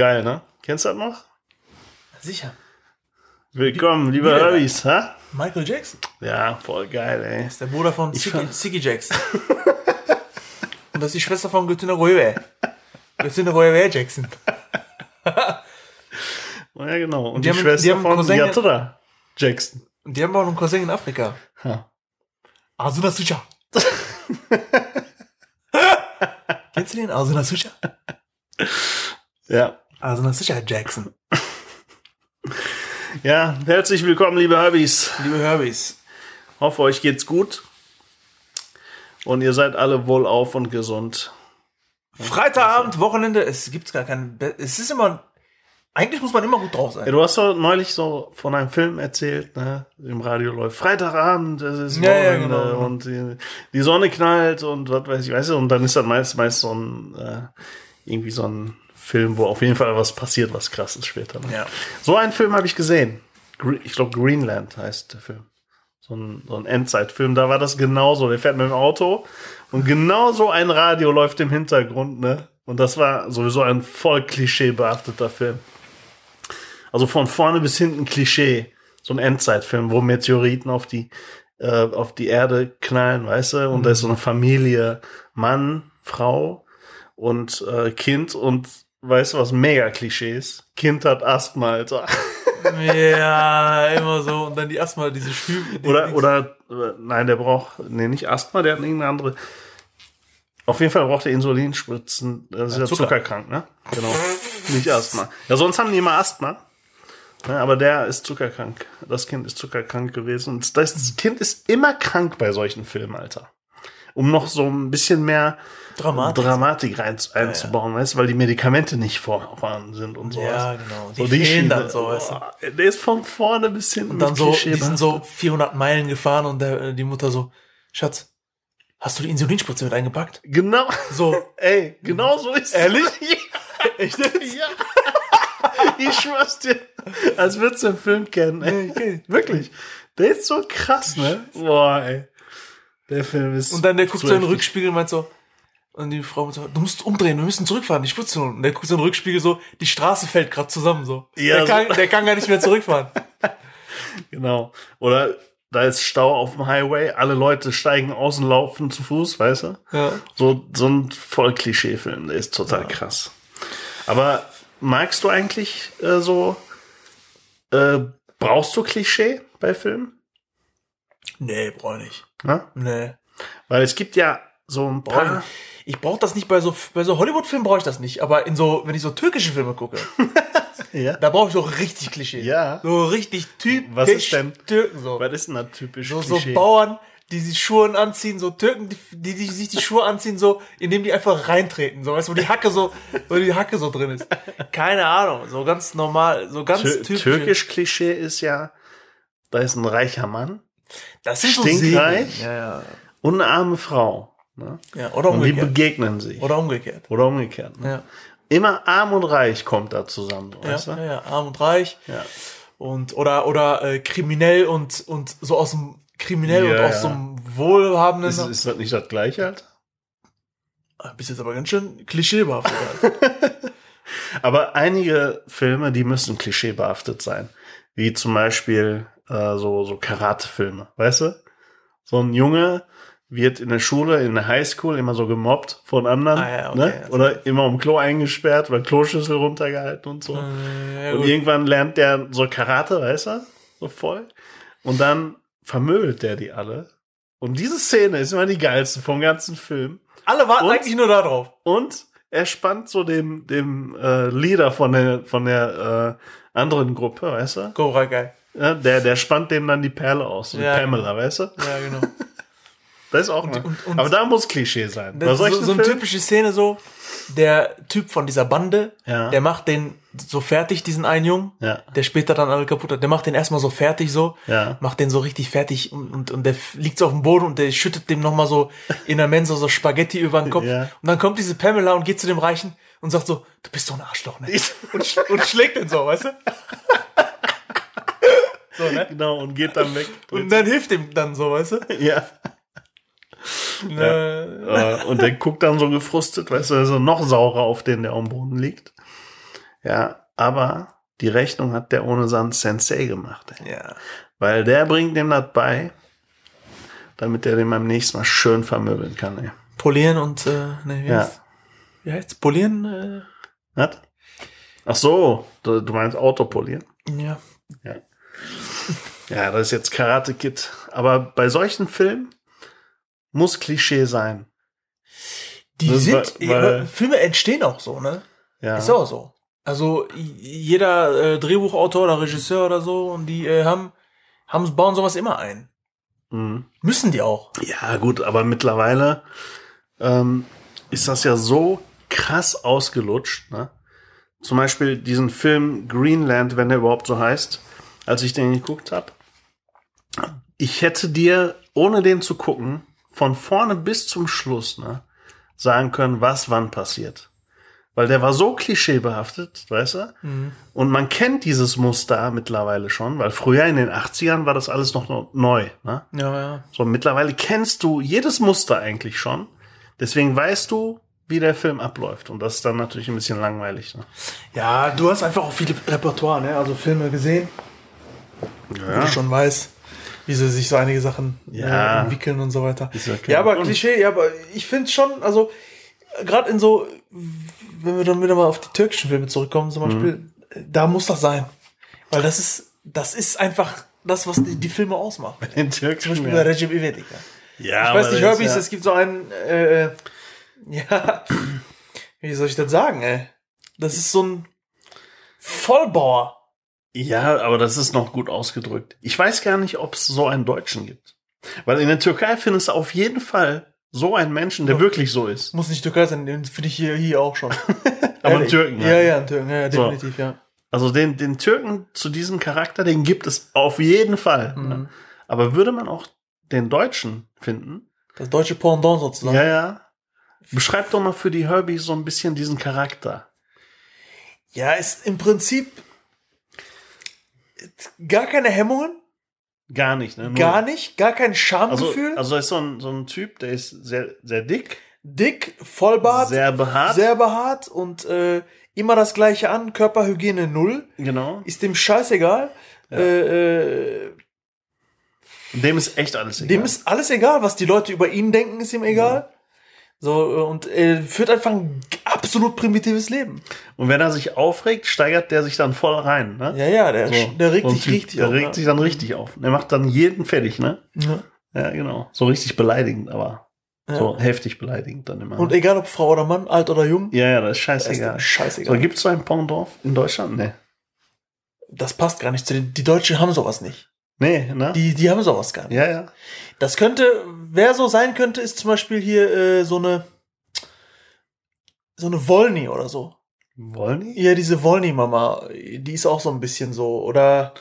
Geil, ne? Kennst du das noch? Sicher. Willkommen, liebe Wieder. Herbys, ha? Michael Jackson. Ja, voll geil, ey. ist der Bruder von Siggy, Jackson. Und das ist die Schwester von Göttinger Röwe. Göttinger Röwe Jackson. Ja, genau. Und Die die, haben- die Schwester haben von Cousin- Yatura Jackson. Und die haben auch einen Cousin in Afrika. Ha. Asuna Sucha. Kennst du den? Asuna Sucha? Ja. Asuna Sucha Jackson. Ja, herzlich willkommen, liebe Herbys. Liebe Herbys. Hoffe, euch geht's gut. Und ihr seid alle wohlauf und gesund. Freitagabend, Wochenende, es gibt gar keinen. Be es ist immer. Eigentlich muss man immer gut drauf Ja, sein. du hast doch neulich so von einem Film erzählt, ne? Im Radio läuft Freitagabend, es ist Ja, ja, Wochenende genau. und die, die Sonne knallt und was weiß ich, weißt du, und dann ist das meist, meist so ein, äh, irgendwie so ein Film, wo auf jeden Fall was passiert, was krass ist später. Ne? Ja. So einen Film habe ich gesehen. Ich glaube, Greenland heißt der Film. So ein, so ein Endzeitfilm. Da war das genauso. Der fährt mit dem Auto und genau so ein Radio läuft im Hintergrund, ne? Und das war sowieso ein voll klischeebehafteter Film. Also von vorne bis hinten Klischee. So ein Endzeitfilm, wo Meteoriten auf die, äh, auf die Erde knallen, weißt du? Und da ist so eine Familie, Mann, Frau und äh, Kind und weißt du, was mega Klischee ist? Kind hat Asthma, Alter. Ja, immer so. Und dann die erstmal diese Schübe. Oder, oder, äh, nein, der braucht, nee, nicht Asthma, der hat irgendeine andere. Auf jeden Fall braucht er Insulinspritzen. Das ist ja, Zucker. zuckerkrank, ne? Genau. nicht Asthma. Ja, sonst haben die immer Asthma. Ne, aber der ist zuckerkrank. Das Kind ist zuckerkrank gewesen. Und das Kind ist immer krank bei solchen Filmen, Alter. Um noch so ein bisschen mehr Dramatik. Dramatik rein, einzubauen, weißt du, weil die Medikamente nicht vorhanden sind und sowas. Ja, genau. Die So fehlen Schiene. dann so, weißt du. Der ist von vorne bis hinten. Und dann so, Klischee die sind so 400 Meilen gefahren und der, die Mutter so, Schatz, hast du die Insulinspritze mit eingepackt? Genau. So, Ey, genau so ist Ehrlich? Ja. echt jetzt? ja. Ich schwör's dir. Als würdest du den Film kennen, ey. Wirklich. Der ist so krass, ne? Boah, ey. Der Film ist. Und dann der guckt so in den. Rückspiegel und meint so, und die Frau so, du musst umdrehen, wir müssen zurückfahren, die Spritze holen. Und der guckt so in den Rückspiegel so, die Straße fällt gerade zusammen so. Ja, der, so. kann, der kann gar nicht mehr zurückfahren. Genau. Oder da ist Stau auf dem Highway, alle Leute steigen aus und laufen zu Fuß, weißt du? Ja. So, so ein voll Klischee-Film, der ist total krass. Aber magst du eigentlich äh, so, äh, brauchst du Klischee bei Filmen? Nee, brauch ich nicht. Ne? Nee. Weil es gibt ja so ein paar. nicht. ich brauch das nicht bei so, bei so Hollywood-Filmen brauche ich das nicht. Aber in so, wenn ich so türkische Filme gucke, Ja. da brauche ich so richtig Klischee. Ja. So richtig typisch Was ist denn? Türken so. Was ist denn da typisch So, so Klischee? Bauern, die sich Schuhe anziehen, so Türken, die, die, die sich die Schuhe anziehen, so, indem die einfach reintreten, so, weißt du, wo die Hacke so, wo die Hacke so drin ist. Keine Ahnung, so ganz normal, so ganz Tür typisch. Türkisch Klischee ist ja, da ist ein reicher Mann Das sind so stinkreich. Segen. Ja, ja. und eine arme Frau. Ne? ja. Oder Und die umgekehrt. begegnen sich. Oder umgekehrt. Oder umgekehrt. Ne? Ja. Immer arm und reich kommt da zusammen. Ja, Weißt du? ja, ja, arm und reich. Ja. Und, oder, oder, äh, kriminell und, und so aus dem, kriminell Ja, und aus ja. so einem wohlhabenden. Ist, ist das nicht das gleiche, Alter? Ah, bist jetzt aber ganz schön klischeebehaftet. halt. Aber einige Filme, die müssen klischeebehaftet sein. Wie zum Beispiel äh, so, so Karate-Filme, weißt du? So ein Junge wird in der Schule, in der Highschool immer so gemobbt von anderen. Ah, ja, okay, ne? also- Oder immer um Klo eingesperrt oder Kloschüssel runtergehalten und so. Äh, ja, und irgendwann lernt der so Karate, weißt du? So voll. Und dann vermöbelt der die alle. Und diese Szene ist immer die geilste vom ganzen Film. Alle warten Und? eigentlich nur da drauf. Und er spannt so dem, dem äh, Leader von der, von der äh, anderen Gruppe, weißt du? Cobra geil. Ja, der, der spannt dem dann die Perle aus, so Ja. Pamela, weißt du? Ja, genau. Das ist auch mal. und- und- Aber da muss Klischee sein. Das ist so, so eine typische Szene so, der Typ von dieser Bande, Ja. der macht den so fertig, diesen einen Jungen, Ja. der später dann alle kaputt hat, der macht den erstmal so fertig so, Ja. macht den so richtig fertig und, und, und der liegt so auf dem Boden und der schüttet dem nochmal so in der Mensa so Spaghetti über den Kopf. Und dann kommt diese Pamela und geht zu dem Reichen und sagt so, du bist so ein Arschloch, ne? Und, sch und schlägt den so, weißt du? so, ne? Genau, und geht dann weg. Und dann hilft ihm dann so, weißt du? ja. Ne, Äh, und der guckt dann so gefrustet, weißt du, also noch saurer auf den, der am Boden liegt. Ja, aber die Rechnung hat der ohne Sand Sensei gemacht. Ey. ja. Weil der bringt dem das bei, damit der den beim nächsten Mal schön vermöbeln kann. Ey. Polieren und, äh, ne, wie, Ja. heißt, wie heißt's? Polieren? Äh, Was? Ach so, du, du meinst Autopolieren? ja. Ja. Ja, das ist jetzt Karate Kid. Aber bei solchen Filmen muss Klischee sein. Die Das sind, weil- Filme entstehen auch so, ne? Ja. Ist auch so. Also jeder äh, Drehbuchautor oder Regisseur oder so, und die äh, haben, haben, bauen sowas immer ein. Mhm. Müssen die auch. Ja, gut, aber mittlerweile ähm, ist das ja so krass ausgelutscht. Ne? Zum Beispiel diesen Film Greenland, wenn der überhaupt so heißt, als ich den geguckt habe. Ich hätte dir, ohne den zu gucken, von vorne bis zum Schluss ne, sagen können, was wann passiert. Weil der war so klischeebehaftet, weißt du? Und man kennt dieses Muster mittlerweile schon, weil früher in den 80ern war das alles noch no- neu. Ne? Ja, ja. So, mittlerweile kennst du jedes Muster eigentlich schon. Deswegen weißt du, wie der Film abläuft. Und das ist dann natürlich ein bisschen langweilig. Ne? Ja, du hast einfach auch viele Repertoire, ne? Also Filme gesehen, wo Ja. du schon weißt, wie sie sich so einige Sachen Ja. äh, entwickeln und so weiter. Ja Ja, aber. Klischee, ja, aber ich finde schon, also gerade in so, wenn wir dann wieder mal auf die türkischen Filme zurückkommen, zum Beispiel, äh, da muss das sein. Weil das ist, das ist einfach das, was die, die Filme ausmacht. Den Türkischen. Zum Beispiel ja. bei Recep İvedik. Ja. ja, Ich weiß nicht, Herbys, ist es gibt so einen, äh, äh, ja, wie soll ich das sagen, ey? Das ist so ein Vollbauer. Ja, ja, aber das ist noch gut ausgedrückt. Ich weiß gar nicht, ob es so einen Deutschen gibt. Weil in der Türkei findest du auf jeden Fall so einen Menschen, der wirklich so ist. Muss nicht Türkei sein, den finde ich hier, hier auch schon. Aber einen Ehrlich. Türken. Ja, ja, einen Türken, ja, ja, So. definitiv, ja. Also den, den Türken zu diesem Charakter, den gibt es auf jeden Fall. Mhm. Ne? Aber würde man auch den Deutschen finden? Das deutsche Pendant sozusagen. Ja, ja. Beschreib doch mal für die Herbies so ein bisschen diesen Charakter. Ja, ist im Prinzip gar keine Hemmungen, Gar nicht, ne? Nur- gar nicht, gar kein Also, Schamgefühl. also ist so ein, so ein Typ, der ist sehr, sehr dick, dick, Vollbart, sehr behaart. sehr behaart und äh, immer das gleiche an, Körperhygiene null, genau. ist dem scheißegal. Äh, äh, Dem ist echt alles egal. dem ist alles egal, was die Leute über ihn denken, ist ihm egal. So, äh, und er führt einfach ein absolut primitives Leben. Und wenn er sich aufregt, steigert der sich dann voll rein. Ne? Ja, ja, der, So, der regt sich richtig Der auf. regt ne? sich dann richtig auf. Der macht dann jeden fertig, ne? Ja. Ja, genau. So richtig beleidigend, aber Ja. so heftig beleidigend dann immer. Und egal ob Frau oder Mann, alt oder jung, ja, ja, das ist das ist scheißegal. scheißegal. So, gibt's so ein Pendant in Deutschland? Nee. das passt gar nicht zu den. Die Deutschen haben sowas nicht. Nee, ne? Die, die haben sowas gar nicht. ja, ja. Das könnte, wer so sein könnte, ist zum Beispiel hier äh, so eine so eine Wolny oder so. Die? Ja, diese Wolny-Mama, die ist auch so ein bisschen so. Oder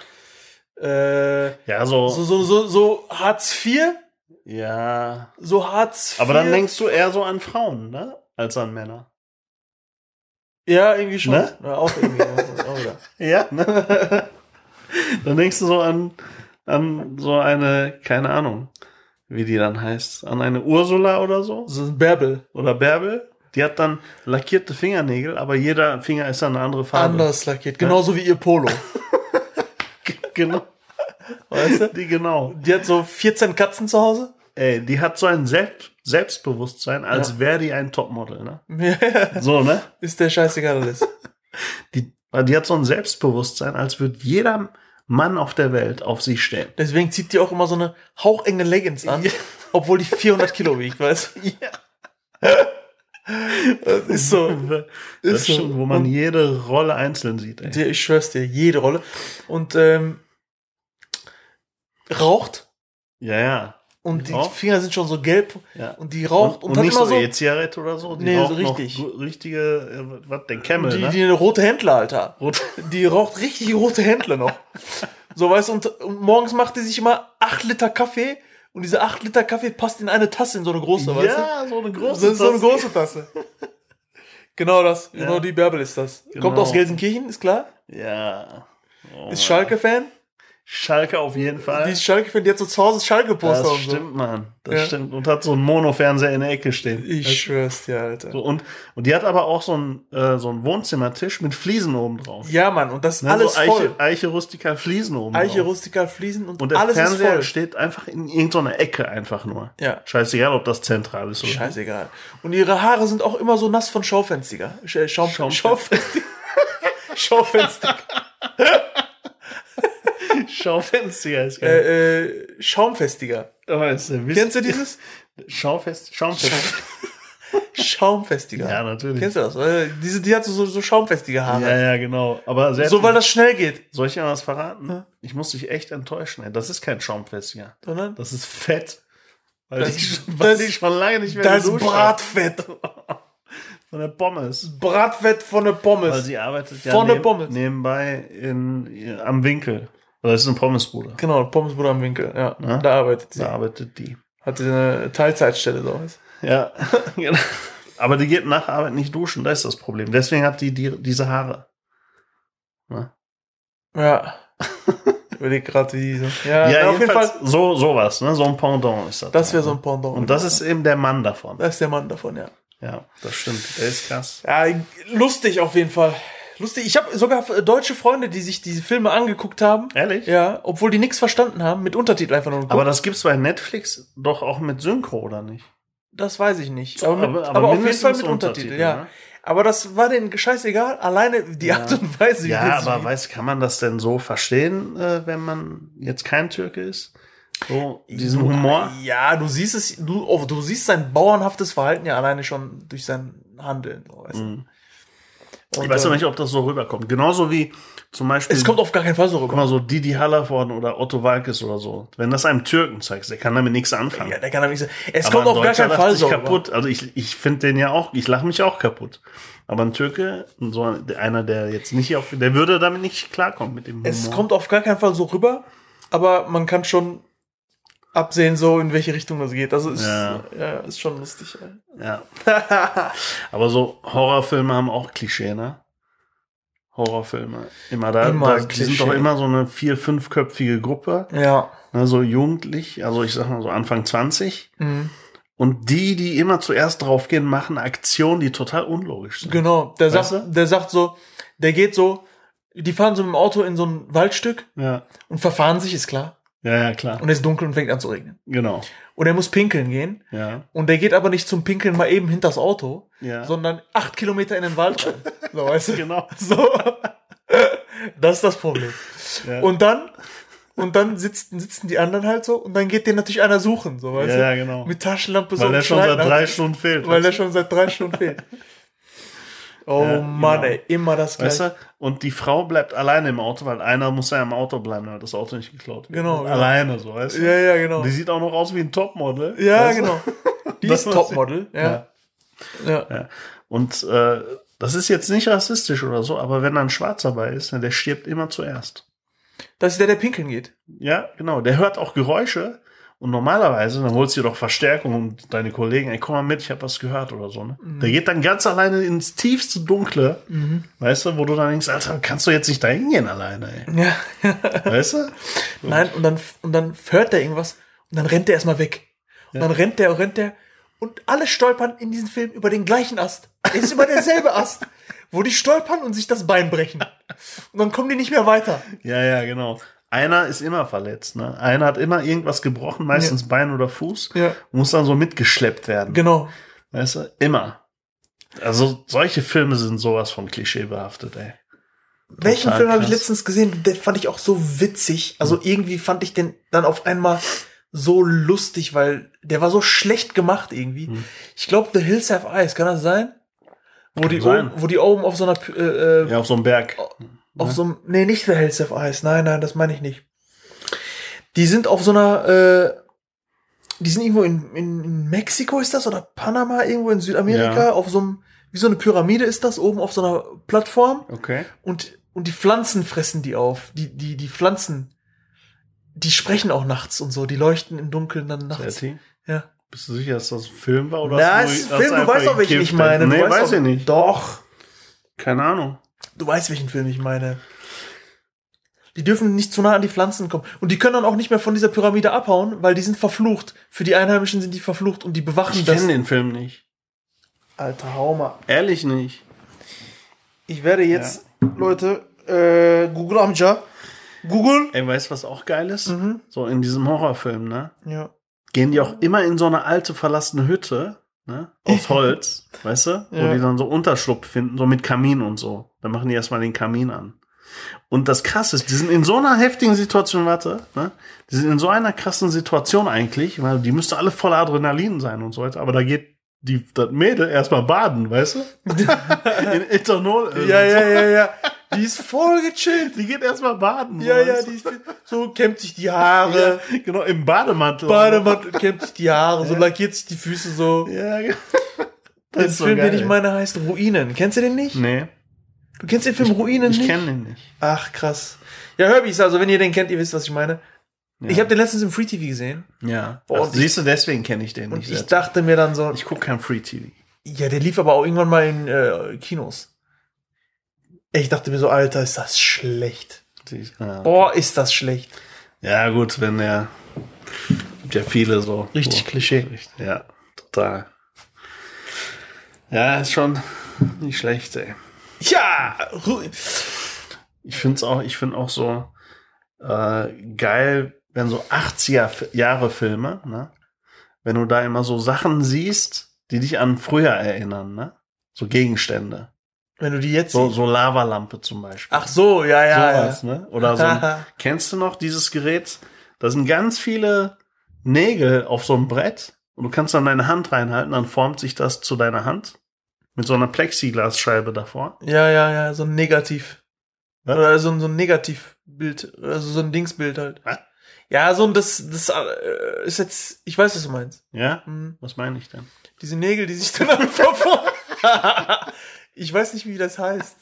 äh, Ja, so. so, so, so, so Hartz IV, Ja. so Hartz IV. Aber dann denkst du eher so an Frauen, ne? Als an Männer. Ja, irgendwie schon. Ne? Ja, auch irgendwie. ja, auch. Ja, ne? dann denkst du so an, an so eine, keine Ahnung, wie die dann heißt, an eine Ursula oder so. So ein Bärbel. Oder Bärbel. Die hat dann lackierte Fingernägel, aber jeder Finger ist dann eine andere Farbe. Anders lackiert. Genauso wie ihr Polo. Genau. Weißt du? Die genau. Die hat so 14 Katzen zu Hause. Ey, die hat so ein Selbst Selbstbewusstsein, als Ja. wäre die ein Topmodel, ne? Ja, So, ne? ist der scheißegal alles. Die, die hat so ein Selbstbewusstsein, als würde jeder Mann auf der Welt auf sie stehen. Deswegen zieht die auch immer so eine hauchenge Leggings an, Ja. obwohl die 400 Kilo wiegt, weißt du? Ja. Das ist so. Das Ist ist so. schon, wo man Und- jede Rolle einzeln sieht, ey. Ich schwör's dir, jede Rolle. Und ähm, raucht Ja, ja. Und die Raucht? Finger sind schon so gelb ja. und die raucht und, und hat nicht immer so so, E-Zigarette oder so. Die Nee, so richtig. richtige, äh, was, den Camel, die, ne? die eine rote Händler, Alter. Rot. Die raucht richtig rote Händler noch. So, weißt du, und, und morgens macht die sich immer 8 Liter Kaffee und diese 8 Liter Kaffee passt in eine Tasse, in so eine große, weißt du? Ja, so eine So, große so eine Tasse. große Tasse. genau das. Genau Ja. die Bärbel ist das. Genau. Kommt aus Gelsenkirchen, ist klar. Ja. Oh, Ist Schalke-Fan. Schalke auf jeden Fall. Die ist Schalke-Fan, die hat so zu Hause Schalke-Poster das und so. stimmt, Mann. Das Ja. stimmt. Und hat so einen Monofernseher in der Ecke stehen. Ich schwör's dir, Alter. So, und, und die hat aber auch so einen, äh, so einen Wohnzimmertisch mit Fliesen oben drauf. Ja, Mann, und das ist Ne, alles so Eiche, voll. Eiche rustikal Fliesen oben Eiche, drauf. rustikal, Fliesen und, Und der alles ist Fernseher voll. steht einfach in irgendeiner Ecke einfach nur. Ja. Scheißegal, ob das zentral ist oder Scheißegal. Und ihre Haare sind auch immer so nass von Schaufenstiger. Sch- äh, Schaum, Schaum- Schaufenstiger. Schaufenstiger. Ist geil. Äh, äh, Schaumfestiger. Weißt du, wisst- Kennst du dieses? Schaufest, Schaumfest. Schaumfestiger. Ja, natürlich. Kennst du das? Äh, diese, die hat so, so schaumfestige Haare. Ja, ja, genau. Aber sehr So, weil das schnell geht. Soll ich dir was verraten? Ich muss dich echt enttäuschen. Ey. Das ist kein Schaumfestiger. Sondern Das ist Fett. Weil, Das- ich, weil das- ich schon lange nicht mehr das hab. Bratfett. Von der Pommes. Bratfett von der Weil Pommes. sie arbeitet ja Von der Pommes. nebenbei in, am Winkel. Oder das ist eine Pommesbude. Genau, Pommesbude am Winkel. Ja, Ja. da arbeitet sie. Da arbeitet die. Hat sie eine Teilzeitstelle so was. Ja, genau. Aber die geht nach Arbeit nicht duschen, das ist das Problem. Deswegen hat die, die diese Haare. Ne? Ja. Ich Überleg gerade, wie die so. Ja, Ja, auf jeden Fall. so sowas, ne? So ein Pendant ist das. Das wäre ne? so ein Pendant. Und das ist eben der Mann davon. Das ist der Mann davon, ja. Ja, das stimmt. Der ist krass. Ja, lustig auf jeden Fall. Lustig. Ich habe sogar deutsche Freunde, die sich diese Filme angeguckt haben. Ehrlich? Ja, obwohl die nichts verstanden haben, mit Untertitel einfach nur geguckt. Aber das gibt's bei Netflix doch auch mit Synchro, oder nicht? das weiß ich nicht. Aber, mit, aber- aber, auf jeden Fall mit Untertitel, Untertitel, ja. ne? Aber das war denen scheißegal. Alleine die Art und Weise. wie Ja, aber weiß, kann man das denn so verstehen, äh, wenn man jetzt kein Türke ist? So, diesen Humor? Ja, du siehst es, du, oh, du siehst sein bauernhaftes Verhalten ja alleine schon durch sein Handeln. So, weißt du? Und, Ich weiß äh, noch nicht, ob das so rüberkommt. Genauso wie zum Beispiel. Es kommt auf gar keinen Fall so Guck rüber. mal, so Didi Hallervorden oder Otto Walkes oder so. Wenn das einem Türken zeigst, der kann damit nichts anfangen. Ja, der kann damit nicht sagen. Es Aber kommt auf gar keinen Fall so kaputt. Also ich, ich finde den ja auch, ich lache mich auch kaputt. Aber ein Türke, so ein- einer, der jetzt nicht auf, der würde damit nicht klarkommen mit dem Humor. Es kommt auf gar keinen Fall so rüber, aber man kann schon absehen, so in welche Richtung das geht. Also ist, Ja. ja. ist schon lustig. Ja. Aber so Horrorfilme haben auch Klischee, ne? Horrorfilme. Immer da, Immer da die sind Klischee. doch immer so eine vier-, fünfköpfige Gruppe. Ja. Ne, so jugendlich, also ich sag mal so Anfang 20. Mhm. Und die, die immer zuerst draufgehen, machen Aktionen, die total unlogisch sind. Genau. Der Weißt sagt, du? der sagt so, der geht so, die fahren so mit dem Auto in so ein Waldstück Ja, und verfahren sich, ist klar. Ja, ja klar. Und es ist dunkel und fängt an zu regnen. Genau. Und er muss pinkeln gehen. Ja, Und der geht aber nicht zum Pinkeln mal eben hinters Auto, ja. sondern acht Kilometer in den Wald rein. So, weißt du? genau. So. Das ist das Problem. Ja. Und dann, und dann sitzen, sitzen die anderen halt so und dann geht den natürlich einer suchen, so, weißt ja, du? ja, genau. Mit Taschenlampe so. Weil der schon seit drei Stunden fehlt. Weil der schon seit drei Stunden fehlt. Oh Ja, Mann, genau. ey, immer das Weißt gleiche. du? Und die Frau bleibt alleine im Auto, weil einer muss ja im Auto bleiben, damit das Auto nicht geklaut wird. Genau, genau. Alleine, so, weißt du? Ja, ja, genau. Die sieht auch noch aus wie ein Topmodel. Ja, weißt du? genau. Die Das ist Topmodel. Ja. Ja. Ja. Und äh, das ist jetzt nicht rassistisch oder so, aber wenn da ein Schwarzer bei ist, ne, der stirbt immer zuerst. Das ist der, der pinkeln geht. Ja, genau. Der hört auch Geräusche und normalerweise, dann holst du dir doch Verstärkung und deine Kollegen, ey, komm mal mit, ich habe was gehört oder so. Ne? Der geht dann ganz alleine ins tiefste Dunkle, weißt du, wo du dann denkst, Alter, kannst du jetzt nicht da hingehen alleine, ey. Ja. Weißt du? Nein, und dann, und dann hört er irgendwas und dann rennt er erstmal weg. Und dann rennt der und rennt der und alle stolpern in diesem Film über den gleichen Ast. Es ist immer derselbe Ast, wo die stolpern und sich das Bein brechen. Und dann kommen die nicht mehr weiter. Ja, ja, genau. Einer ist immer verletzt, ne? Einer hat immer irgendwas gebrochen, meistens Bein oder Fuß, Ja. muss dann so mitgeschleppt werden. Genau. Weißt du? Immer. Also solche Filme sind sowas von klischeebehaftet, ey. Welchen Film habe ich letztens gesehen? Den fand ich auch so witzig. Also irgendwie fand ich den dann auf einmal so lustig, weil der war so schlecht gemacht irgendwie. Hm. Ich glaube, The Hills Have Eyes, kann das sein? Wo die, sein. oben, wo die oben auf so einer, äh, äh, Ja, auf so einem Berg. Auf so einem, nee, nicht The Hills Have Eyes, nein, nein, das meine ich nicht. Die sind auf so einer, äh, die sind irgendwo in, in, in Mexiko ist das oder Panama, irgendwo in Südamerika, Ja. auf so einem, wie so eine Pyramide ist das, oben auf so einer Plattform Okay. und, und die Pflanzen fressen die auf. Die, die, die Pflanzen, die sprechen auch nachts und so, die leuchten im Dunkeln dann nachts. Serti, Ja. bist du sicher, dass das ein Film war? Oder Na, hast es du- ist ein Film, du weißt doch, welchen ich gekifft? meine. Du Nee, weißt weiß ich nicht. Doch. Keine Ahnung. Du weißt, welchen Film ich meine. Die dürfen nicht zu nah an die Pflanzen kommen. Und die können dann auch nicht mehr von dieser Pyramide abhauen, weil die sind verflucht. Für die Einheimischen sind die verflucht und die bewachen Ich das. kenne den Film nicht. Alter, hau mal. Ehrlich nicht. Ich werde jetzt, Leute, äh, Google Amja. Google. Ey, weißt du, was auch geil ist? Mhm. So in diesem Horrorfilm, ne? Ja. Gehen die auch immer in so eine alte verlassene Hütte, ne? Aus Holz, weißt du? Wo Ja. die dann so Unterschlupf finden, so mit Kamin und so. Dann machen die erstmal den Kamin an. Und das krasse ist, die sind in so einer heftigen Situation, warte, ne? Die sind in so einer krassen Situation eigentlich, weil die müsste alle voller Adrenalin sein und so weiter, aber da geht die, das Mädel erstmal baden, weißt du? in Ethanol. Ja, ja, ja, ja. Die ist voll gechillt. Die geht erstmal baden. Ja, so, ja, die ist so, kämmt sich die Haare. Ja, genau, im Bademantel. Bademantel, kämmt sich die Haare, so lackiert sich die Füße so. Ja, genau. Der ist so Film, geil, den ich meine, heißt Ruinen. Kennst du den nicht? Nee, Du kennst den Film Ruinen ich nicht? kenne den nicht. Ach, krass. Ja, Herbies, also wenn ihr den kennt, ihr wisst, was ich meine. Ja. Ich habe den letztens im Free TV gesehen Ja. Boah, ich- siehst du, deswegen kenne ich den und nicht. ich dachte mir dann so, ich gucke kein Free TV. ja, der lief aber auch irgendwann mal in äh, Kinos. Ich dachte mir so, Alter, ist das schlecht. Ja. Boah, ist das schlecht. ja, gut, wenn der. Gibt ja viele so. Richtig so. Klischee. Ja, total. Ja, ist schon nicht schlecht, ey. Ja! Ich finde es auch, ich finde auch so äh, geil, wenn so 80er Fi- Jahre Filme, ne? Wenn du da immer so Sachen siehst, die dich an früher erinnern, ne? So Gegenstände. Wenn du die jetzt So, so Lavalampe zum Beispiel. Ach so, ja, ja. Sowas, ne? Oder so. ein- kennst du noch dieses Gerät? Da sind ganz viele Nägel auf so einem Brett und du kannst dann deine Hand reinhalten, dann formt sich das zu deiner Hand. Mit so einer Plexiglasscheibe davor. Ja, ja, ja, so ein Negativ. Was? Oder so ein, so ein Negativbild. Also so ein Dingsbild halt. Was? Ja, so ein, das, das äh, ist jetzt, ich weiß, was du meinst. Ja? Hm. Was meine ich denn? Diese Nägel, die sich dann vor. ich weiß nicht, wie das heißt.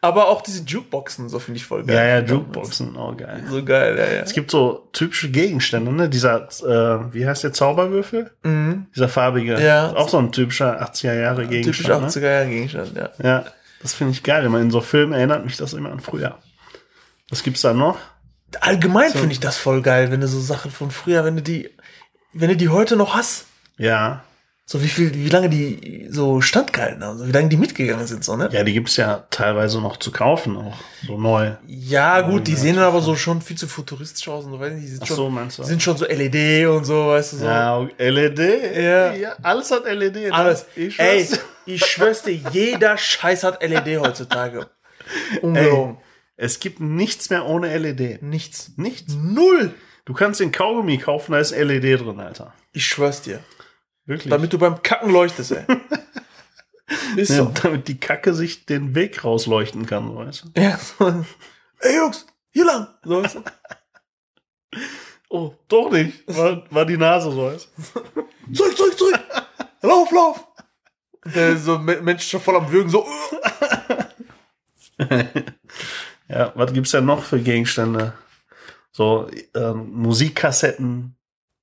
Aber auch diese Jukeboxen, so finde ich voll geil. Ja, ja, Jukeboxen, auch geil. So geil, ja, ja. Es gibt so typische Gegenstände, ne? Dieser, äh, wie heißt der Zauberwürfel? Mhm. Dieser farbige. Ja. Auch so ein typischer 80er Jahre Typisch Gegenstand. 80er Jahre Gegenstand, ja. Ne? Ja, das finde ich geil. Immer in so Filmen erinnert mich das immer an früher. Was gibt's da noch? Allgemein finde ich das voll geil, wenn du so Sachen von früher, wenn du die, wenn du die heute noch hast. Ja. So wie viel, wie lange die so standgehalten haben, so wie lange die mitgegangen sind, so, ne? Ja, die gibt's ja teilweise noch zu kaufen, auch so neu. Ja, gut, die sehen dann aber so schon viel zu futuristisch aus und so, weiß nicht, die sind Ach schon, so, meinst du? die sind schon so LED und so, weißt du, so. Ja, LED. Ja. alles hat LED. ne? Alles. Ich Ey, ich schwör's dir, jeder Scheiß hat LED heutzutage. Ungelogen. Es gibt nichts mehr ohne LED. Nichts. Nichts. Null. Du kannst den Kaugummi kaufen, da ist LED drin, Alter. Ich schwör's dir. Wirklich. Damit du beim Kacken leuchtest, ey. Ist ja, so. damit die Kacke sich den Weg rausleuchten kann, weißt du? Ja. Ey, Jungs, hier lang. So, weißt du? Oh, doch nicht. War, war die Nase so, weißt du? Zurück, zurück, zurück. Lauf, lauf. Der so Me- Mensch schon voll am Würgen, so. Ja, was gibt's denn noch für Gegenstände? So ähm, Musikkassetten.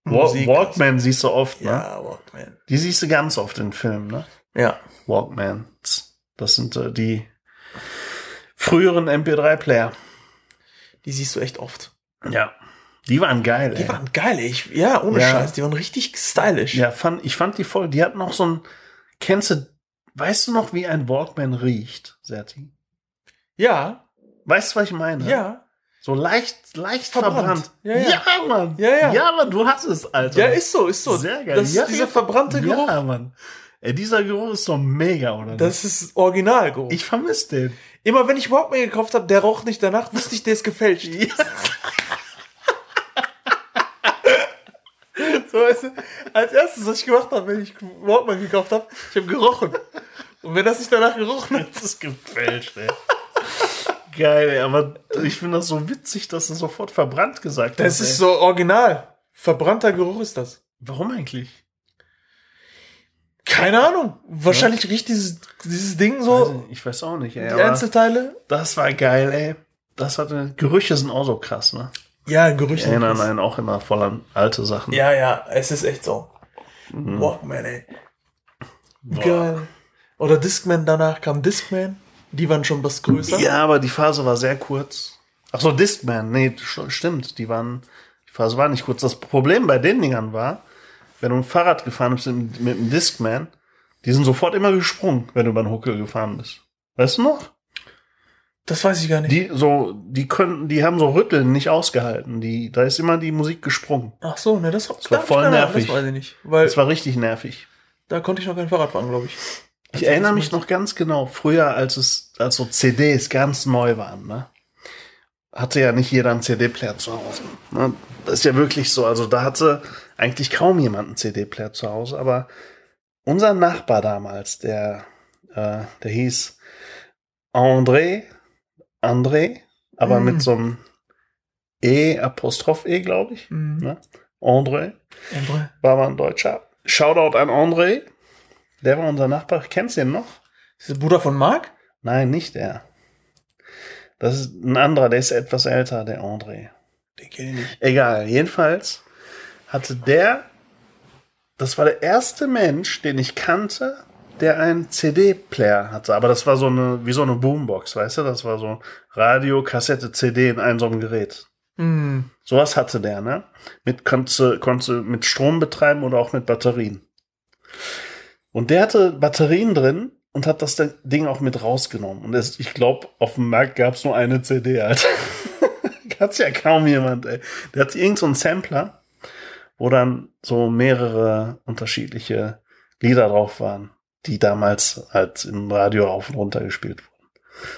Musik- Walkman siehst du oft, ne? Ja, Walkman. Die siehst du ganz oft in Filmen, ne? Ja. Walkmans. Das sind äh, die früheren MP3-Player. Die siehst du echt oft. Ja. Die waren geil, Die ey. waren geil. Ich, ja, ohne Ja. Scheiß. Die waren richtig stylisch. Ja, fand, ich fand die voll. Die hatten noch so ein. Kennst du, weißt du noch, wie ein Walkman riecht, Serti? Ja. Weißt du, was ich meine? Ja. So leicht, leicht Verbrannt. verbrannt. Ja, ja. Mann. Ja, ja. Ja, Mann, du hast es, Alter. Ja, ist so, ist so. Sehr geil. Das ist Ja, dieser ja. verbrannte Geruch. Ja, Mann. Ey, dieser Geruch ist doch mega, oder? nicht? Das ist Originalgeruch. ich vermisse den. Immer wenn ich Walkman gekauft habe, der roch nicht danach, wusste ich, der ist gefälscht. So, weißt du, als erstes, was ich gemacht habe, wenn ich Walkman gekauft habe, ich habe gerochen. Und wenn das nicht danach gerochen hat, Das ist gefälscht, ey. Geil, aber ich finde das so witzig, dass du sofort verbrannt gesagt das hast. ist ey. so original. Verbrannter Geruch ist das. Warum eigentlich? Keine Ahnung. Wahrscheinlich riecht dieses, dieses Ding so, ich weiß auch nicht, ey. die Einzelteile. das war geil, ey. Das hatte, Gerüche sind auch so krass, ne? Ja, Gerüche. Die erinnern einen auch immer voll an alte Sachen. Ja, ja, es ist echt so. Mhm. Walkman, ey. Geil. Oder Discman, danach kam Discman. Die waren schon was größer. Ja, aber die Phase war sehr kurz. Ach so, Discman. Nee, st- stimmt. Die waren, die Phase war nicht kurz. Das Problem bei den Dingern war, wenn du ein Fahrrad gefahren bist mit, mit einem Discman, die sind sofort immer gesprungen, wenn du über den Huckel gefahren bist. Weißt du noch? Das weiß ich gar nicht. Die so, die können, die haben so Rütteln nicht ausgehalten. Die, da ist immer die Musik gesprungen. Ach so, ne, das, das war voll nervig. Das weiß ich nicht. Weil Das war richtig nervig. da konnte ich noch kein Fahrrad fahren, glaube ich. Ich erinnere mich noch ganz genau, früher, als es, als so CDs ganz neu waren, ne? Hatte ja nicht jeder einen CD-Player zu Hause. Ne? Das ist ja wirklich so. Also da hatte eigentlich kaum jemand einen CD-Player zu Hause, aber unser Nachbar damals, der, äh, der hieß André, André, aber Mm. mit so einem E, Apostroph E, glaube ich. Mhm. Ne? André André. war mal ein Deutscher. Shoutout an André. Der war unser Nachbar. Kennst du ihn noch? Ist der Bruder von Marc? Nein, nicht der. Das ist ein anderer, der ist etwas älter, der André. Den kenne ich nicht. Egal, jedenfalls hatte der, das war der erste Mensch, den ich kannte, der einen CD-Player hatte. Aber das war so eine, wie so eine Boombox, weißt du? Das war so Radio, Kassette, CD in einem so einem Gerät. Mhm. Sowas hatte der, ne? Mit, konnte, konnte mit Strom betreiben oder auch mit Batterien. Und der hatte Batterien drin und hat das Ding auch mit rausgenommen. Und ich glaube, auf dem Markt gab es nur eine CD, Alter. Hat's ja kaum jemand, ey. Der hat irgend so einen Sampler, wo dann so mehrere unterschiedliche Lieder drauf waren, die damals halt im Radio rauf und runter gespielt wurden.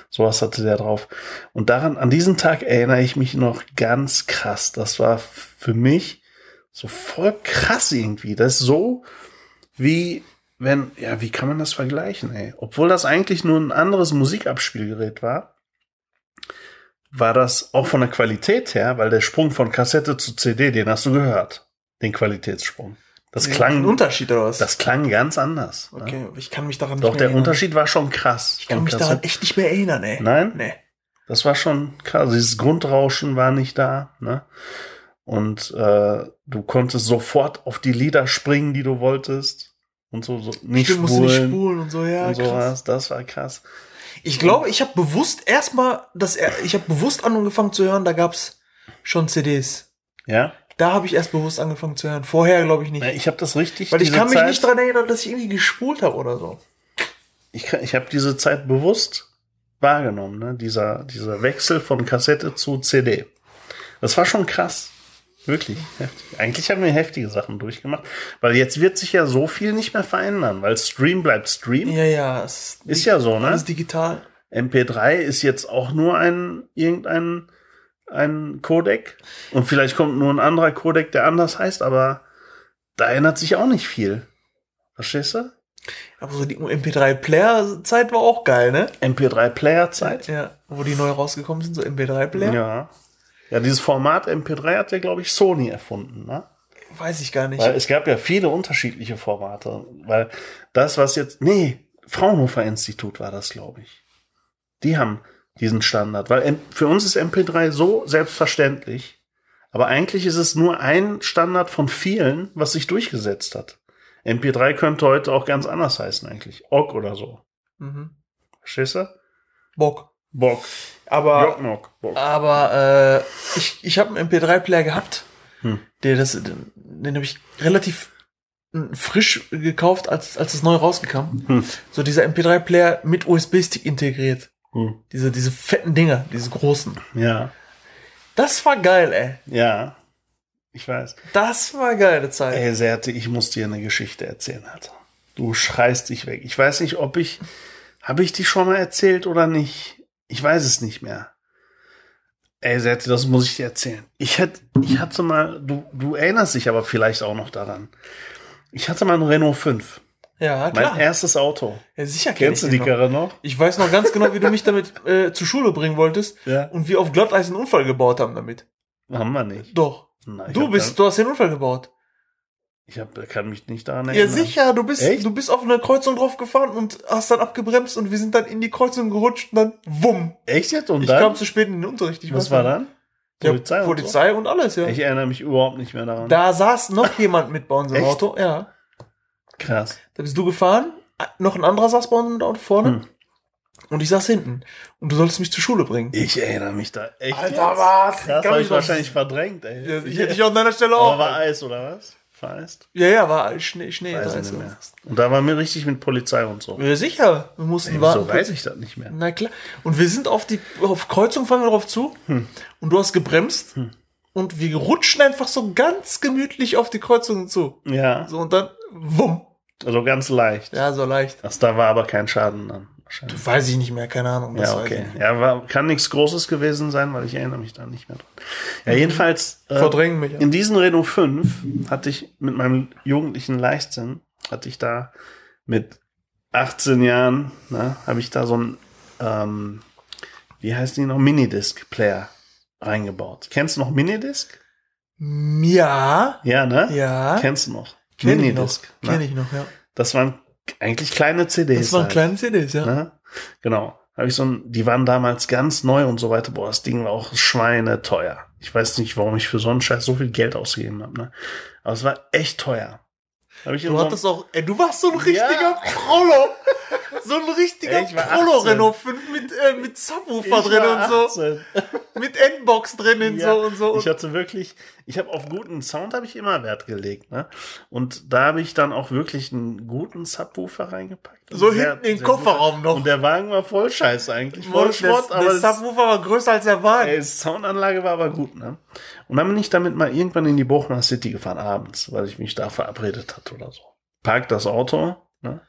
Sowas hatte der drauf. Und daran, an diesen Tag erinnere ich mich noch ganz krass. Das war für mich so voll krass irgendwie. Das ist so wie, wenn, ja, wie kann man das vergleichen, ey? Obwohl das eigentlich nur ein anderes Musikabspielgerät war, war das auch von der Qualität her, weil der Sprung von Kassette zu CD, den hast du gehört. Den Qualitätssprung. Das Ein klang, Unterschied oder was? das klang ganz anders. ne? okay, ich kann mich daran Doch, nicht der mehr erinnern. Unterschied war schon krass. Ich kann mich Kassette- daran echt nicht mehr erinnern, ey. Nein? Nee. Das war schon krass. Dieses Grundrauschen war nicht da. Ne? Und äh, du konntest sofort auf die Lieder springen, die du wolltest. Und so, so nicht Stimmt, musst du spulen nicht spulen und so, ja. und krass. sowas. Das war krass. Ich glaube, ich habe bewusst erstmal, dass er, ich habe bewusst angefangen zu hören, da gab's schon CDs. Ja? Da habe ich erst bewusst angefangen zu hören. Vorher glaube ich nicht. Na, Ich habe das richtig. Weil ich kann mich Zeit, nicht daran erinnern, dass ich irgendwie gespult habe oder so. Ich, kann- ich habe diese Zeit bewusst wahrgenommen. Ne? Dieser, dieser Wechsel von Kassette zu CD. Das war schon krass. Wirklich heftig. Eigentlich haben wir heftige Sachen durchgemacht, weil jetzt wird sich ja so viel nicht mehr verändern, weil Stream bleibt Stream. Ja, ja, es Ist ja so, ne? alles digital. MP3 ist jetzt auch nur ein irgendein ein Codec und vielleicht kommt nur ein anderer Codec, der anders heißt, aber da ändert sich auch nicht viel. Verstehst du? Aber so die MP3-Player-Zeit war auch geil, ne? MP3 Player Zeit. Ja, wo die neu rausgekommen sind, so MP3-Player. Ja. Ja, dieses Format MP3 hat ja glaube ich Sony erfunden, ne? Weiß ich gar nicht. Weil es gab ja viele unterschiedliche Formate, weil das was jetzt nee, Fraunhofer Institut war das, glaube ich. Die haben diesen Standard, weil für uns ist MP3 so selbstverständlich, aber eigentlich ist es nur ein Standard von vielen, was sich durchgesetzt hat. MP3 könnte heute auch ganz anders heißen eigentlich, OGG oder so. mhm. Verstehst du? Bock. Bock, Aber, Bock. aber äh, ich, ich habe einen MP3-Player gehabt. Hm. Der das, den, den habe ich relativ frisch gekauft, als, als es neu rauskam. Hm. So dieser MP3-Player mit USB-Stick integriert. Hm. Diese, diese fetten Dinger, diese großen. Ja, Das war geil, ey. ja, ich weiß. Das war geile Zeit. Ey, Serte, ich muss dir eine Geschichte erzählen, Alter. Du schreist dich weg. Ich weiß nicht, ob ich, habe ich die schon mal erzählt oder nicht? Ich weiß es nicht mehr. Ey, Serte, das muss ich dir erzählen. Ich hätte, ich hatte mal, du, du erinnerst dich aber vielleicht auch noch daran. Ich hatte mal einen Renault 5. Ja, Mein klar. erstes Auto. Ja, sicher kenn Kennst du ich die noch. Karre noch? Ich weiß noch ganz genau, wie du mich damit äh, zur Schule bringen wolltest Ja. und wir auf Glatteis einen Unfall gebaut haben damit. Haben wir nicht. Doch. Nein, ich du bist, du hast den Unfall gebaut. Ich hab, kann mich nicht daran Ja, erinnern. sicher, du bist, Echt? du bist auf eine Kreuzung drauf gefahren und hast dann abgebremst und wir sind dann in die Kreuzung gerutscht und dann wumm. Echt jetzt? Und Ich dann? kam zu spät in den Unterricht. Ich was war dann? Ja, Polizei und Polizei und alles, ja. Ich erinnere mich überhaupt nicht mehr daran. Da saß noch jemand mit bei unserem Echt? Auto, ja. Krass. Da bist du gefahren, noch ein anderer saß bei uns im Auto vorne. Hm. Und ich saß hinten. Und du solltest mich zur Schule bringen. Ich erinnere mich da echt. Alter, was? Krass, Kann hab mich ich wahrscheinlich verdrängt, ey. Ja, ich hätte dich an deiner Stelle auch. Aber war Eis, oder was? Vereist? Ja, ja, war Schnee, Schnee. Weiß ich nicht so. mehr. Und da war mir richtig mit Polizei und so. Ja, sicher. Wir mussten Ey, warten. wieso weiß ich das nicht mehr? Na klar. Und wir sind auf die auf Kreuzung fahren wir drauf zu. Hm. Und du hast gebremst. Und wir rutschen einfach so ganz gemütlich auf die Kreuzung zu. Ja, So und dann wumm. also ganz leicht. Ja, so leicht. Das, da war aber kein Schaden dann. Wahrscheinlich. Weiß ich nicht mehr, keine Ahnung. Ja, ich okay. Ja, war, kann nichts Großes gewesen sein, weil ich erinnere mich da nicht mehr dran. Ja, jedenfalls. Äh, Verdrängen mich. In diesen Renault 5 hatte ich mit meinem jugendlichen Leichtsinn, hatte ich da mit 18 Jahren, ne, habe ich da so ein, ähm, wie heißt die noch, Minidisc-Player reingebaut. Kennst du noch Minidisc? Ja. Ja, ne? Ja. Kennst du noch? Kenn ich noch. Minidisc. Kenn Ne? ich noch, ja. Das waren eigentlich kleine CDs. Das waren halt. kleine CDs, ja. Ne? Genau. Habe ich so ein, die waren damals ganz neu und so weiter. Boah, das Ding war auch schweineteuer. Ich weiß nicht, warum ich für so einen Scheiß so viel Geld ausgegeben habe. Ne? Aber es war echt teuer. Ich Du so hattest auch, ey, du warst so ein richtiger Ja. Prollo. So ein richtiger 18. Renault 5 mit, äh, mit Subwoofer drin und so. 18. Mit Endbox drin und Ja, so und so. Ich hatte wirklich, ich habe auf guten Sound habe ich immer Wert gelegt, ne? Und da habe ich dann auch wirklich einen guten Subwoofer reingepackt. So Sehr- hinten in den Kofferraum gut. noch. Und der Wagen war voll scheiße eigentlich, voll der, Schrott, der aber es- Subwoofer war größer als der Wagen. Ey, Soundanlage war aber gut, ne? Und dann bin ich damit mal irgendwann in die Bochumer City gefahren, abends, weil ich mich da verabredet hatte oder so. Park das Auto, ne?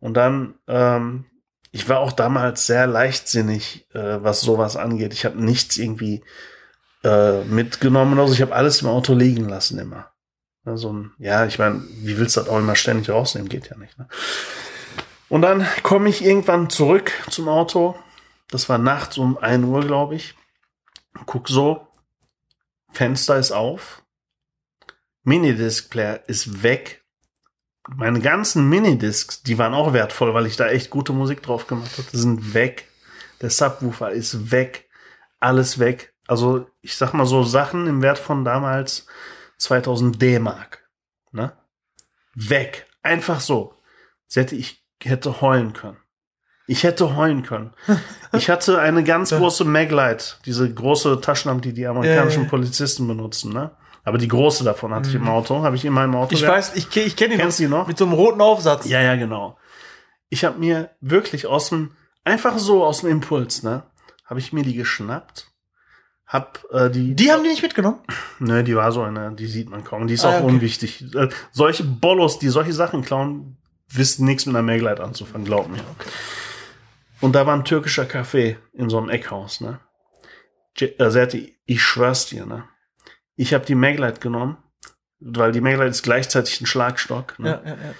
Und dann, ähm, ich war auch damals sehr leichtsinnig, äh, was sowas angeht. Ich habe nichts irgendwie äh, mitgenommen oder so. Ich habe alles im Auto liegen lassen immer. Ja, so ein, ja, ich meine, wie willst du das auch immer ständig rausnehmen? Geht ja nicht. Ne? Und dann komme ich irgendwann zurück zum Auto. Das war nachts um 1 Uhr, glaube ich. Guck so, Fenster ist auf, Minidisc-Player ist weg. Meine ganzen Minidiscs, die waren auch wertvoll, weil ich da echt gute Musik drauf gemacht habe, sind weg. Der Subwoofer ist weg. Alles weg. Also, ich sag mal so Sachen im Wert von damals 2000 D-Mark. Ne? Weg. Einfach so. Sie hätte, ich hätte heulen können. Ich hätte heulen können. Ich hatte eine ganz große Maglite, diese große Taschenlampe, die die amerikanischen. Polizisten benutzen, ne? Aber die große davon hatte ich im Auto, habe ich immer im Auto. ich gehabt. weiß, ich, ich kenne ihn Kennst du ihn noch? Mit so einem roten Aufsatz. Ja, ja, genau. Ich habe mir wirklich aus dem, einfach so aus dem Impuls, ne, habe ich mir die geschnappt, hab äh, die, Die haben die nicht mitgenommen? ne, die war so eine, die sieht man kaum, die ist Ah, auch okay. unwichtig. Äh, solche Bollos, die solche Sachen klauen, wissen nichts mit einer Maglite anzufangen, glaub mir. Und da war ein türkischer Café in so einem Eckhaus, ne. Je- äh, Serti, ich schwör's dir, ne. Ich habe die Maglite genommen, weil die Maglite ist gleichzeitig ein Schlagstock. Ne? Ja, ja, ja.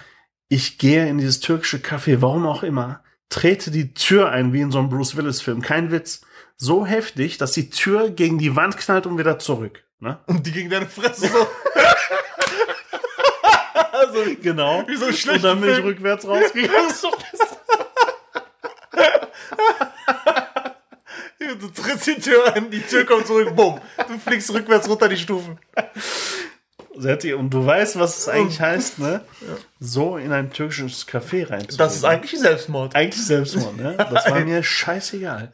Ich gehe in dieses türkische Café, warum auch immer, trete die Tür ein, wie in so einem Bruce Willis-Film. Kein Witz. So heftig, dass die Tür gegen die Wand knallt und wieder zurück. Ne? Und die gegen deine Fresse so. also, Genau. Wie so ein und dann bin ich rückwärts rausgegangen. Du trittst die Tür an, die Tür kommt zurück, bumm. Du fliegst rückwärts runter die Stufen. Und du weißt, was es eigentlich heißt, ne? So in ein türkisches Café reinzugehen. Das ist eigentlich Selbstmord. eigentlich Selbstmord, ne? Das war mir scheißegal.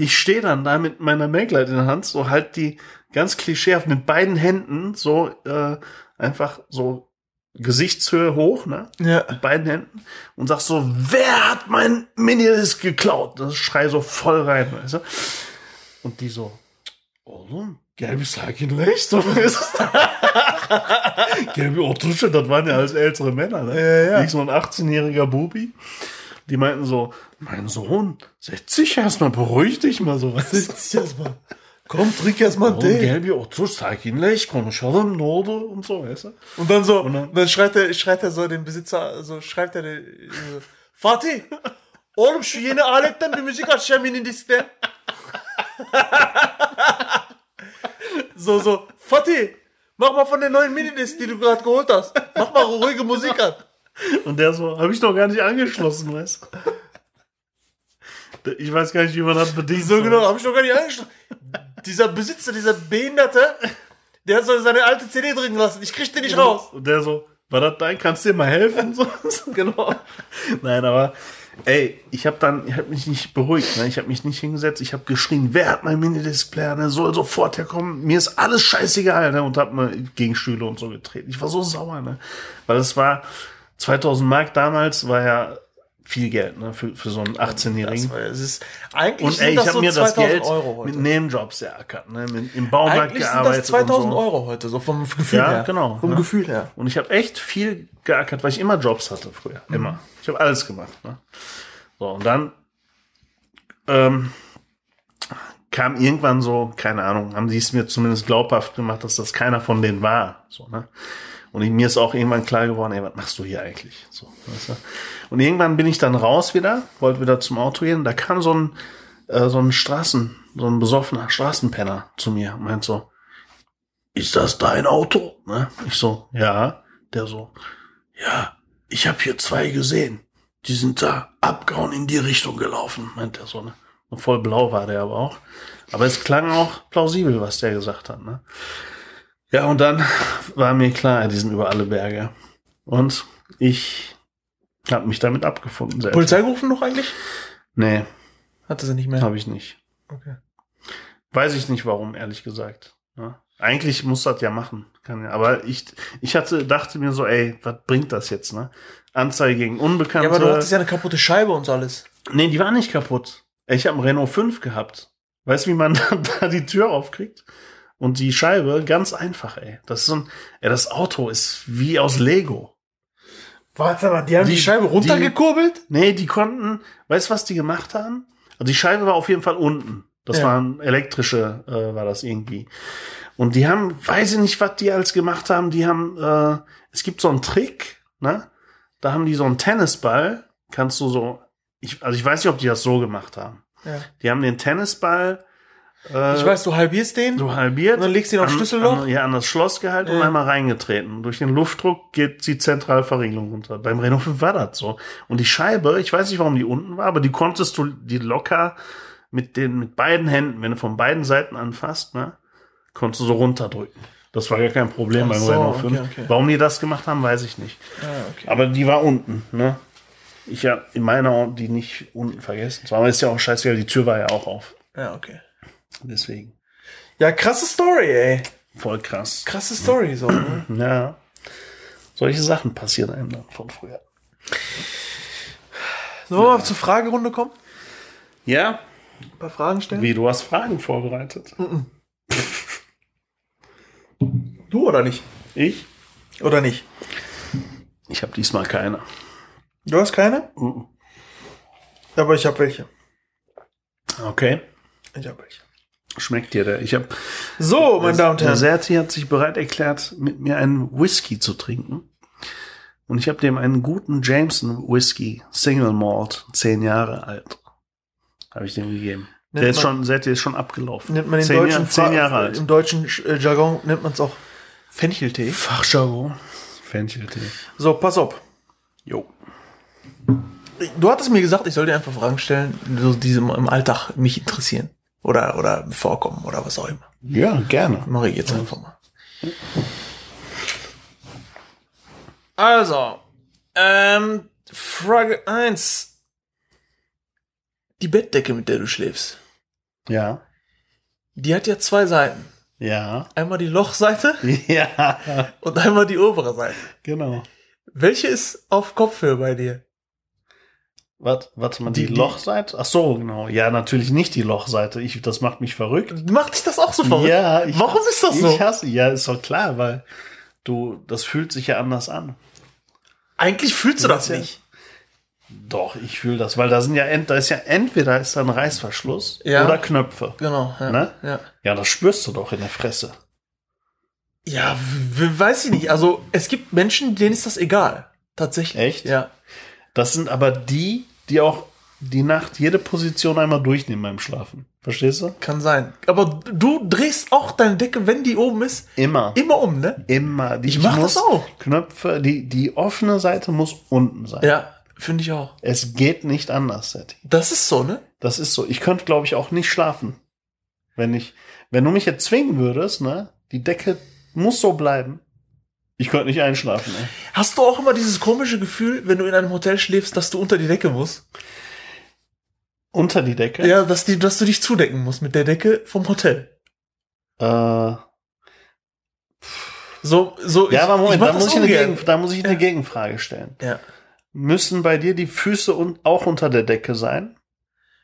Ich stehe dann da mit meiner Maglite in der Hand, so halt die ganz klischeehaft mit beiden Händen, so äh, einfach so Gesichtshöhe hoch, ne? ja. Mit beiden Händen und sag so, wer hat mein Minidisc geklaut? Das schrei so voll rein, weißt du? Und die so, oh, ist es. Gelbe Otusche, das waren ja alles ältere Männer, ne? Ja, ja. Nicht so ein 18-jähriger Bubi. Die meinten so, mein Sohn, setz dich erstmal, beruhig dich mal so. Was Setz dich erstmal. Komm, trink erstmal Oğlum Tee. gel bir otur sakinleş konuşalım ne oldu und so weißt du? Und dann so, Und dann- dann, schreit er, schreit er so den Besitzer, so schreibt er den, so, Fatih, oğlum şu yeni aletten bir müzik açacağım yeni liste. So, so, Fatih, mach mal von der neuen Minidisc, die du gerade geholt hast. Mach mal ruhige Musik an. Und der so, habe ich doch gar nicht angeschlossen, weißt du? Ich weiß gar nicht, wie man das bedient. So genau, hab ich doch gar nicht angeschlossen. Dieser Besitzer, dieser Behinderte, der hat so seine alte CD drin gelassen. Ich krieg den nicht raus. Und der so, war das dein? Kannst du dir mal helfen? So, so, genau. Nein, aber Ey, ich habe dann, ich habe mich nicht beruhigt, ne? ich habe mich nicht hingesetzt, ich habe geschrien, wer hat mein Minidisc-Player, ne? soll sofort herkommen, mir ist alles scheißegal, ne? und habe mir gegen Stühle und so getreten. Ich war so sauer, ne? weil es war 2000 Mark damals, war ja viel Geld ne? für, für so einen 18-Jährigen. Das war, es ist, eigentlich Und sind ey, ich habe so mir das 2000 Geld Euro heute. mit Nebenjobs erkackert, ne? mit, im Baumarkt Eigentlich sind gearbeitet. das 2000 und so. Euro heute, so vom Gefühl Ja, her. genau, Vom ja. Gefühl her. Und ich habe echt viel geackert, weil ich immer Jobs hatte früher. Immer. Ich habe alles gemacht. Ne? So, und dann ähm, kam irgendwann so, keine Ahnung, haben die es mir zumindest glaubhaft gemacht, dass das keiner von denen war. So, ne? Und ich, mir ist auch irgendwann klar geworden, ey, was machst du hier eigentlich? So, weißt du? Und irgendwann bin ich dann raus wieder, wollte wieder zum Auto gehen. Da kam so ein, äh, so ein Straßen, so ein besoffener Straßenpenner zu mir und meint so, ist das dein Auto? Ne? Ich so, ja. Der so, ja, ich habe hier zwei gesehen. Die sind da abgehauen in die Richtung gelaufen, meint er so. Ne? Voll blau war der aber auch. Aber es klang auch plausibel, was der gesagt hat. Ne? Ja, und dann war mir klar, die sind über alle Berge. Und ich habe mich damit abgefunden. Selbst. Polizei gerufen noch eigentlich? Nee, Hatte sie nicht mehr. habe ich nicht. Okay. Weiß ich nicht warum, ehrlich gesagt. Ja. Eigentlich muss das ja machen. Kann ja. Aber ich, ich hatte, dachte mir so, ey, was bringt das jetzt, ne? Anzeige gegen Unbekannte. Ja, aber du hattest ja eine kaputte Scheibe und so alles. nee, die war nicht kaputt. Ich habe einen Renault 5 gehabt. Weißt du, wie man da die Tür aufkriegt? Und die Scheibe, ganz einfach, ey. Das ist so ein, ey, das Auto ist wie aus Lego. Warte mal, die haben die, Die- Scheibe runtergekurbelt? Nee, die konnten, weißt du, was die gemacht haben? Also die Scheibe war auf jeden Fall unten. Das Ja. waren elektrische, äh, war das irgendwie. Und die haben, weiß ich nicht, was die als gemacht haben. Die haben, äh, es gibt so einen Trick, ne? Da haben die so einen Tennisball, kannst du so, ich, also ich weiß nicht, ob die das so gemacht haben. Ja. Die haben den Tennisball äh, Ich weiß, du halbierst den. so halbiert. Und dann legst du ihn aufs Schlüsselloch? An, ja, an das Schloss gehalten und Ja. einmal reingetreten. Durch den Luftdruck geht die Zentralverriegelung runter. Beim Renault 5 war das so. Und die Scheibe, ich weiß nicht, warum die unten war, aber die konntest du die locker mit den, mit beiden Händen, wenn du von beiden Seiten anfasst, ne, konntest du so runterdrücken. Das war gar kein Problem Ach beim so, Renault okay, 5. okay. Warum die das gemacht haben, weiß ich nicht. Ah, okay. Aber die war unten, ne? Ich habe in meiner die nicht unten vergessen. Aber ist ja auch scheißegal, die Tür war ja auch auf. Ja, okay. Deswegen. Ja, krasse Story, ey. Voll krass. Krasse Story, so. Ne? Ja. Solche Sachen passieren einem dann von früher. Sollen wir mal zur Fragerunde kommen? Ja? Ein paar Fragen stellen? Wie, du hast Fragen vorbereitet? Du oder nicht? Ich? Oder nicht? Ich habe diesmal keine. Du hast keine? Mhm. Aber ich habe welche. Okay. Ich habe welche. Schmeckt dir der? Ich habe. So, meine Damen und Herren. Serti hat sich bereit erklärt, mit mir einen Whisky zu trinken. Und ich habe dem einen guten Jameson Whisky, Single Malt, zehn Jahre alt. Habe ich dem gegeben. Nennt der ist schon, Serti ist schon abgelaufen. Nennt man den zehn, deutschen Jahre, zehn Jahre alt. Im deutschen äh, Jargon nennt man es auch Fencheltee. Fachjargon. Fencheltee. So, pass auf. Jo. Du hattest mir gesagt, ich soll dir einfach Fragen stellen, so die im Alltag mich interessieren. Oder, oder vorkommen oder was auch immer. Ja, gerne. Mache ich jetzt einfach mal. Also, ähm, Frage 1. Die Bettdecke, mit der du schläfst, Ja. die hat ja zwei Seiten. Ja. Einmal die Lochseite Ja. und einmal die obere Seite. Genau. Welche ist auf Kopfhöhe bei dir? Warte, warte mal, die, Die- Lochseite? Ach so, genau. Ja, natürlich nicht die Lochseite. Ich, das macht mich verrückt. Macht dich das auch so verrückt? Ja, ich Warum hasse, ist das so? Ich hasse, ja, ist doch klar, weil du, das fühlt sich ja anders an. Eigentlich fühlst du das Ja. nicht. Doch, ich fühle das, weil da sind ja, ent, da ist ja entweder ist da ein Reißverschluss Ja. oder Knöpfe. Genau. Ja. Ne? ja. Ja, das spürst du doch in der Fresse. Ja, weiß ich nicht. Also es gibt Menschen, denen ist das egal. Tatsächlich. Echt? Ja. Das sind aber die, die auch die Nacht jede Position einmal durchnehmen beim Schlafen. Verstehst du? Kann sein. Aber du drehst auch deine Decke, wenn die oben ist, Immer. immer um, ne? Immer. Die, Ich mach das auch. Knöpfe, die, die offene Seite muss unten sein. Ja, finde ich auch. Es geht nicht anders, Setti. Das ist so, ne? Das ist so. Ich könnte, glaube ich, auch nicht schlafen. Wenn ich, wenn du mich jetzt zwingen würdest, ne, die Decke muss so bleiben. Ich konnte nicht einschlafen. Ey. Hast du auch immer dieses komische Gefühl, wenn du in einem Hotel schläfst, dass du unter die Decke musst? Unter die Decke? Ja, dass, die, dass du dich zudecken musst mit der Decke vom Hotel. Äh, So, so. ja, aber Moment, mach da muss, ich eine. Gegen, da muss ich eine Ja. Gegenfrage stellen. Ja. Müssen bei dir die Füße un auch unter der Decke sein?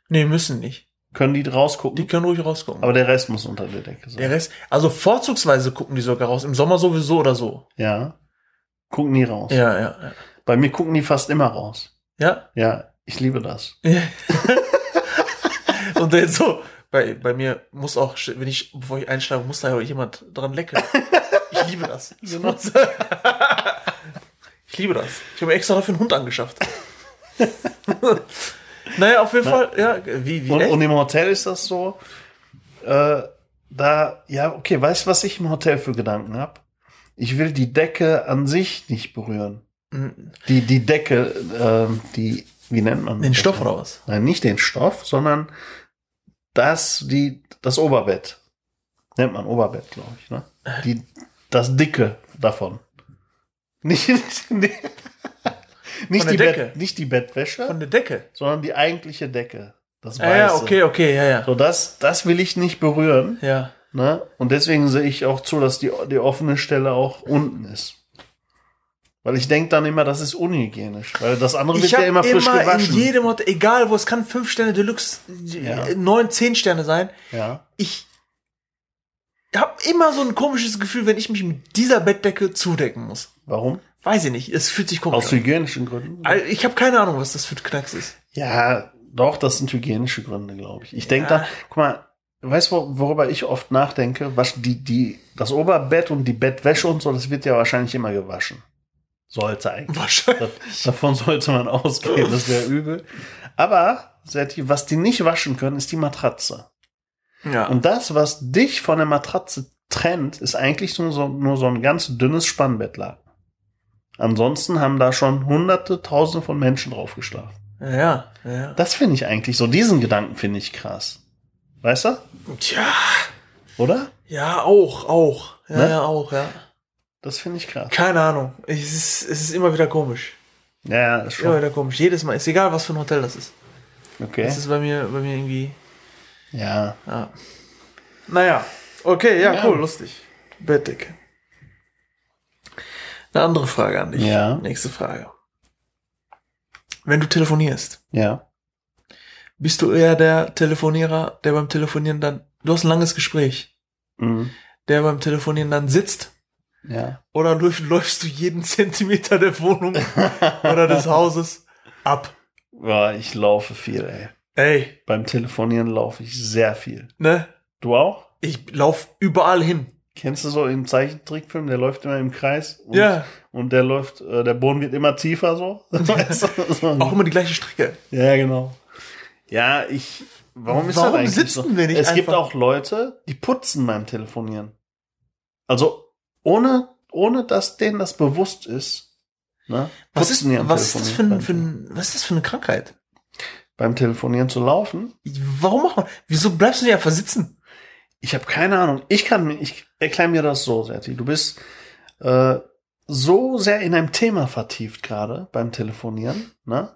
Nee, müssen nicht. Können die rausgucken? Die können ruhig rausgucken. aber der Rest muss unter der Decke sein. der Rest, also vorzugsweise gucken die sogar raus. Im Sommer sowieso oder so. ja. Gucken nie raus. Ja, ja, ja. Bei mir gucken die fast immer raus. Ja. Ja, ich liebe das. Und dann so, bei, bei mir muss auch, wenn ich, bevor ich einschlafe, muss da ja jemand dran lecken. Ich liebe das. Genau. Ich liebe das. Ich habe mir extra dafür einen Hund angeschafft. naja, auf jeden Fall, ja, wie, wie, Und, und im Hotel ist das so, äh, da, ja, okay, weißt du, was ich im Hotel für Gedanken habe? Ich will die Decke an sich nicht berühren. Mhm. Die, die Decke, ähm, die, wie nennt man Den das? Stoff oder was? Nein, nicht den Stoff, sondern das, die, das Oberbett. Nennt man Oberbett, glaube ich, ne? Die, das Dicke davon. Nicht, nicht, nicht, nicht, die, Decke? Bett, nicht die Bettwäsche, Von der Decke. sondern die eigentliche Decke. Das Ah, ja, Weiße. okay, okay, ja, ja. So, das, das will ich nicht berühren. Ja. Ne? Und deswegen sehe ich auch zu, dass die, die offene Stelle auch unten ist. Weil ich denke dann immer, das ist unhygienisch. Weil das andere wird ja immer immer, frisch gewaschen. in jedem Hotel, egal wo, es kann fünf Sterne Deluxe, Ja. neun, zehn Sterne sein. ja. Ich habe immer so ein komisches Gefühl, wenn ich mich mit dieser Bettdecke zudecken muss. Warum? Weiß ich nicht, es fühlt sich komisch Aus an. hygienischen Gründen? Ich habe keine Ahnung, was das für ein Knacks ist. Ja, doch, das sind hygienische Gründe, glaube ich. Ich denke Ja. da, guck mal, weißt du, worüber ich oft nachdenke? Was die, die, das Oberbett und die Bettwäsche und so, das wird ja wahrscheinlich immer gewaschen. Sollte eigentlich. Wahrscheinlich. Da- Davon sollte man ausgehen, das wäre übel. Aber, Serti, was die nicht waschen können, ist die Matratze. Ja. Und das, was dich von der Matratze trennt, ist eigentlich nur so, nur so ein ganz dünnes Spannbettlaken. Ansonsten haben da schon hunderte, tausende von Menschen drauf geschlafen. ja, ja. Das finde ich eigentlich so, diesen Gedanken finde ich krass. Weißt du? Tja. Oder? Ja, auch, auch. Ja, Ne? ja, auch, ja. Das finde ich krass. Keine Ahnung. Es ist, es ist immer wieder komisch. Ja, ja, ist Immer schon. wieder komisch. Jedes Mal. Ist egal, was für ein Hotel das ist. Okay. Das ist bei mir, bei mir irgendwie. Ja. Ja. Naja. Okay, ja, Ja. cool, lustig. Bettdecke. Eine andere Frage an dich. Ja. Nächste Frage. Wenn du telefonierst, Ja. bist du eher der Telefonierer, der beim Telefonieren dann, du hast ein langes Gespräch, Mhm. der beim Telefonieren dann sitzt Ja. oder läuf, läufst du jeden Zentimeter der Wohnung oder des Hauses ab? Ja, ich laufe viel, ey. Ey, Beim Telefonieren laufe ich sehr viel. ne? Du auch? Ich lauf überall hin. Kennst du so im Zeichentrickfilm, der läuft immer im Kreis und, Ja. und der läuft, äh, der Boden wird immer tiefer so. Auch immer die gleiche Strecke. Ja, genau. Ja, ich. Warum ist Warum das eigentlich sitzen so? wir nicht Es gibt einfach- auch Leute, die putzen beim Telefonieren. Also ohne, ohne dass denen das bewusst ist. Ne, Was ist, was ist das für, ein, für ein, was ist das für eine Krankheit? beim Telefonieren zu laufen. Warum macht man, wieso bleibst du nicht einfach sitzen? Ich habe keine Ahnung. Ich kann ich erkläre mir das so, Serti. Du bist äh, so sehr in einem Thema vertieft gerade beim Telefonieren, ne?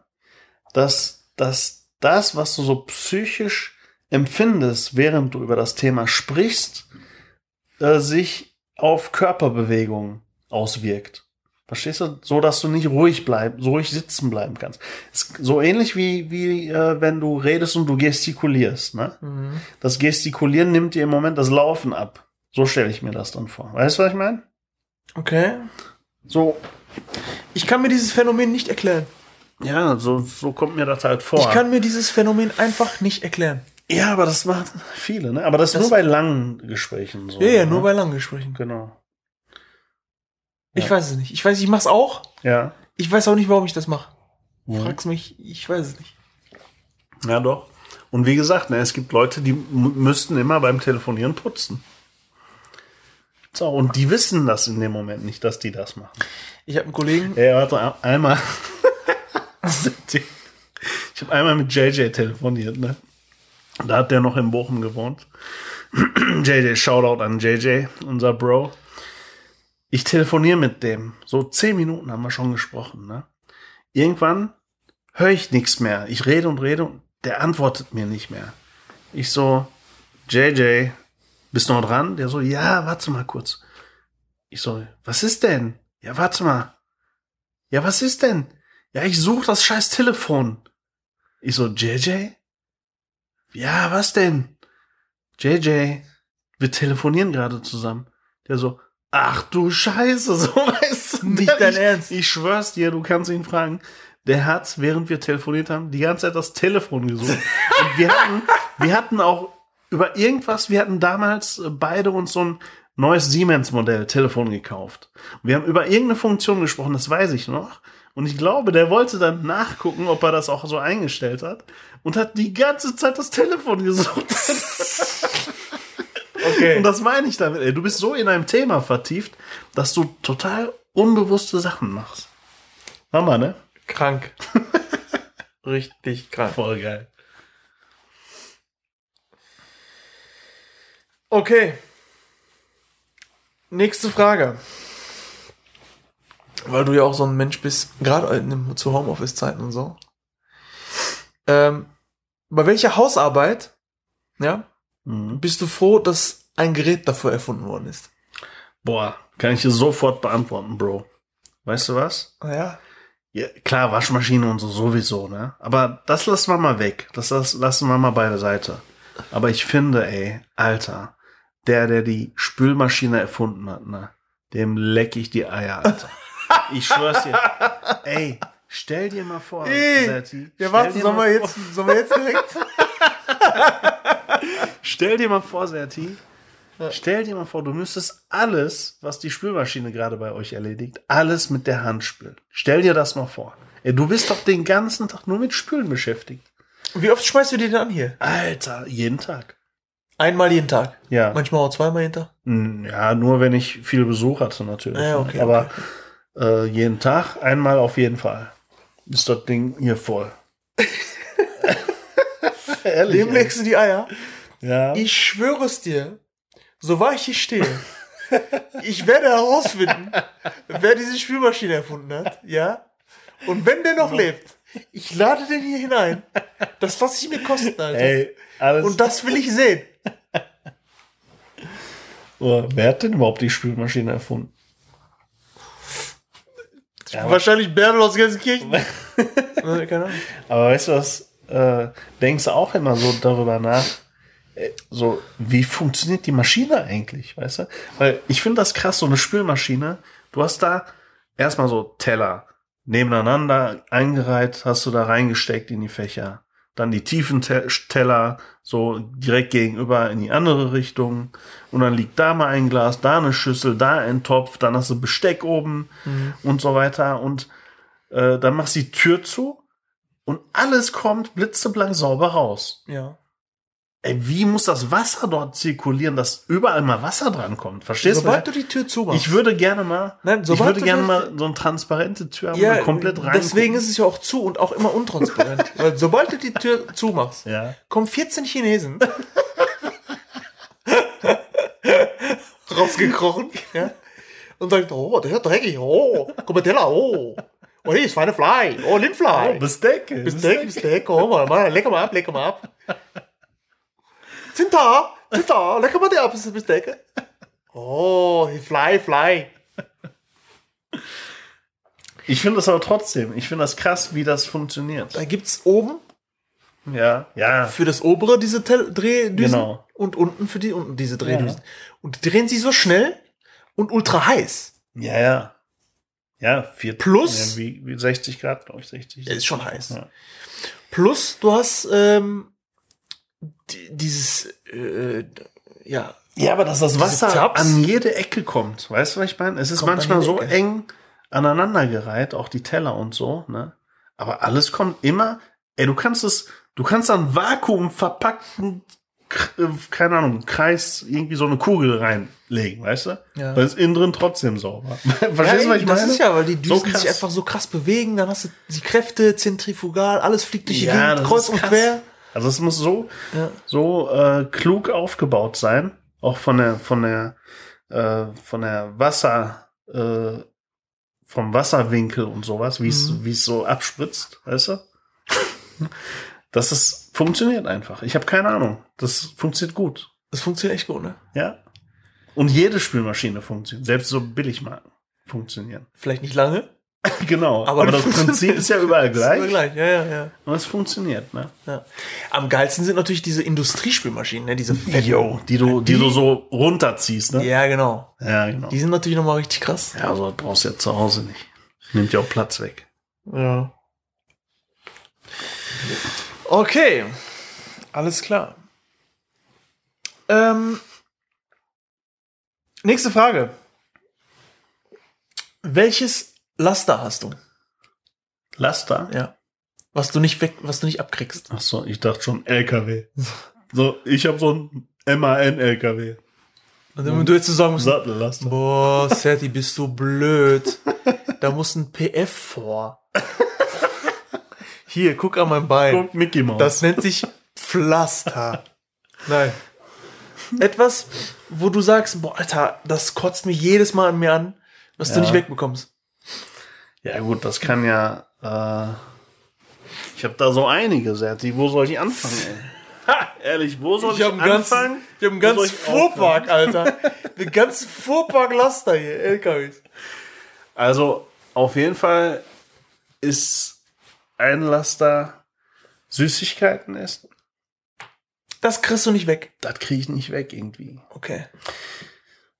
Dass, dass das, was du so psychisch empfindest, während du über das Thema sprichst, äh, sich auf Körperbewegungen auswirkt. Verstehst du? So, dass du nicht ruhig bleib, so ruhig sitzen bleiben kannst. Ist so ähnlich wie, wie äh, wenn du redest und du gestikulierst, ne? Das Gestikulieren nimmt dir im Moment das Laufen ab. So stelle ich mir das dann vor. Weißt du, was ich meine? Okay. So, Ich kann mir dieses Phänomen nicht erklären. ja, so, so kommt mir das halt vor. Ich kann mir dieses Phänomen einfach nicht erklären. ja, aber das machen viele, ne? Aber das, ist Das- nur bei langen Gesprächen so. Ja, ja, ne? nur bei langen Gesprächen. Genau. Ich Ja. weiß es nicht. Ich weiß, ich mach's auch. Ja. Ich weiß auch nicht, warum ich das mache. Mhm. Frag's mich, ich weiß es nicht. Ja, doch. Und wie gesagt, ne, es gibt Leute, die müssten immer beim Telefonieren putzen. So, und die wissen das in dem Moment nicht, dass die das machen. Ich habe einen Kollegen, Ey, warte, einmal. ich habe einmal mit JJ telefoniert, ne? Da hat der noch in Bochum gewohnt. JJ, Shoutout an JJ, unser Bro. Ich telefoniere mit dem. So zehn Minuten haben wir schon gesprochen, ne? Irgendwann höre ich nichts mehr. Ich rede und rede und der antwortet mir nicht mehr. Ich so, JJ, bist du noch dran? Der so, ja, warte mal kurz. Ich so, was ist denn? Ja, warte mal. Ja, was ist denn? Ja, ich suche das scheiß Telefon. Ich so, JJ? Ja, was denn? JJ, wir telefonieren gerade zusammen. Der so, ach du Scheiße, so weißt du. Nicht der, dein ich, Ernst. Ich schwör's dir, du kannst ihn fragen. Der hat, während wir telefoniert haben, die ganze Zeit das Telefon gesucht. Und wir hatten, wir hatten auch über irgendwas, wir hatten damals beide uns so ein neues Siemens-Modell Telefon gekauft. Wir haben über irgendeine Funktion gesprochen, das weiß ich noch. Und ich glaube, der wollte dann nachgucken, ob er das auch so eingestellt hat. Und hat die ganze Zeit das Telefon gesucht. Okay. Und das meine ich damit, ey. Du bist so in einem Thema vertieft, dass du total unbewusste Sachen machst. Hammer, ne? krank. Richtig krank. Voll geil. Okay. Nächste Frage. Weil du ja auch so ein Mensch bist, gerade zu Homeoffice-Zeiten und so. Ähm, bei welcher Hausarbeit, ja, Mhm. bist du froh, dass ein Gerät dafür erfunden worden ist? Boah, kann ich dir sofort beantworten, Bro. Weißt du was? Ja. Ja, klar, Waschmaschine und so sowieso, ne? Aber das lassen wir mal weg. Das las- lassen wir mal beiseite. Aber ich finde, ey, Alter, der, der die Spülmaschine erfunden hat, ne? Dem leck ich die Eier, Alter. Ich schwör's dir. Ey, stell dir mal vor, Ey, Serti, Ja, warte, sollen wir jetzt, sollen wir jetzt direkt? Stell dir mal vor, Serti, stell dir mal vor, du müsstest alles, was die Spülmaschine gerade bei euch erledigt, alles mit der Hand spülen. Stell dir das mal vor. Ey, du bist doch den ganzen Tag nur mit Spülen beschäftigt. Wie oft schmeißt du die denn an hier? Alter, jeden Tag. Einmal jeden Tag. Ja. Manchmal auch zweimal jeden Tag. Hm, Ja, nur wenn ich viel Besuch hatte, natürlich. Ja, okay, Aber Äh, jeden Tag, einmal auf jeden Fall. Ist das Ding hier voll. Ehrlich. Dem legst du die Eier. Ja. Ich schwöre es dir, so wahr ich hier stehe, ich werde herausfinden, wer diese Spülmaschine erfunden hat, ja? Und wenn der noch lebt, ich lade den hier hinein. Das lasse ich mir kosten, Alter. Ey, alles. Und das will ich sehen. Oh, wer hat denn überhaupt die Spülmaschine erfunden? Ja, Wahrscheinlich Bärbel aus Gelsenkirchen. Keine Ahnung. aber weißt du was? Äh, denkst du auch immer so darüber nach? So, wie funktioniert die Maschine eigentlich, weißt du? Weil ich finde das krass, so eine Spülmaschine. Du hast da erstmal so Teller nebeneinander eingereiht, hast du da reingesteckt in die Fächer. Dann die tiefen Te Teller so direkt gegenüber in die andere Richtung. Und dann liegt da mal ein Glas, da eine Schüssel, da ein Topf, dann hast du Besteck oben und so weiter. Und äh, dann machst du die Tür zu und alles kommt blitzeblank sauber raus. Ja. Ey, wie muss das Wasser dort zirkulieren, dass überall mal Wasser dran kommt? Verstehst Sobald du? du die Tür zumachst. Ich würde gerne mal, Nein, ich sobald würde gerne mal so eine transparente Tür haben, ja, komplett rein. deswegen ist es ja auch zu und auch immer untransparent. Weil sobald du die Tür zumachst, ja. kommen 14 Chinesen rausgekrochen, ja, und sagen, oh, der ist dreckig, oh, Teller, oh, oh, hier ist feine Fly, oh, Lindfly, Besteck. Besteck, Besteck, oh, mal, mal, lecker mal ab, lecker mal ab. Sind da, sind da, lecker mal die ab, ist das Besteck. Oh, Fly, Fly. Ich finde das aber trotzdem, ich finde das krass, wie das funktioniert. Da gibt's oben Ja, ja. für das obere diese Tel Drehdüsen Genau. und unten für die unten diese Drehdüsen. Ja. Und die drehen sich so schnell und ultra heiß. Ja, ja. Ja, vier, Plus- ja, wie, wie 60 Grad, glaube ich, 60. Ja, ist schon heiß. Ja. Plus du hast ähm, dieses äh, ja Ja, aber dass das Wasser an jede Ecke kommt. Weißt du, was ich meine? Es ist Kommt manchmal so Ecke. eng aneinandergereiht, auch die Teller und so, ne? Aber alles kommt immer, ey, du kannst es, du kannst dann Vakuum verpackten, äh, keine Ahnung, Kreis, irgendwie so eine Kugel reinlegen, weißt du? Ja. Dann ist innen drin trotzdem sauber. Verstehst ja, du, was ich das meine? ist ja, weil die Düsen krass. sich einfach so krass bewegen, dann hast du die Kräfte zentrifugal, alles fliegt durch die Ja, Gegend, das kreuz und quer. Also es muss so, Ja. so äh, klug aufgebaut sein, auch von der von der äh, von der Wasser äh, vom Wasserwinkel und sowas, wie es Mhm. wie es so abspritzt, weißt du? Das ist, funktioniert einfach. Ich habe keine Ahnung. Das funktioniert gut. Das funktioniert echt gut, ne? Ja. Und jede Spülmaschine funktioniert. Selbst so Billigmarken funktionieren. Vielleicht nicht lange. genau. Aber Aber, das. Prinzip ist ja überall Ist immer gleich. gleich. Ja, ja, ja. Und es funktioniert, ne? ja. Am geilsten sind natürlich diese Industriespülmaschinen, ne? Diese fetten. Die du, die, du so runterziehst, ne? Ja, genau. Ja, genau. Die sind natürlich nochmal richtig krass. Ja, also brauchst du ja zu Hause nicht. Nimmt ja auch Platz weg. Ja. Okay. Alles klar. Ähm, nächste Frage. Welches Laster hast du? Laster? Ja. Was du nicht weg, was du nicht abkriegst. Ach so, ich dachte schon LKW. So, ich habe so ein MAN-LKW. Und wenn du jetzt so sagen musst, Sattellaster. boah, Serti, bist du blöd. Da muss ein PF vor. Hier, guck an mein Bein. Guck, Mickey Mouse. Das nennt sich Pflaster. Nein. Etwas, wo du sagst, boah, Alter, das kotzt mich jedes Mal an mir an, was du Ja. nicht wegbekommst. Ja gut, das kann ja. Äh, ich habe da so einige, Serti. Wo soll ich anfangen? Ey? Ha, ehrlich, wo soll ich, ganzen, anfangen? ich hab einen ganzen ich Fuhrpark, Alter. Einen ganzen Fuhrpark Laster hier, LKWs. Also auf jeden Fall ist ein Laster Süßigkeiten essen. Das kriegst du nicht weg. Das kriege ich nicht weg irgendwie. Okay.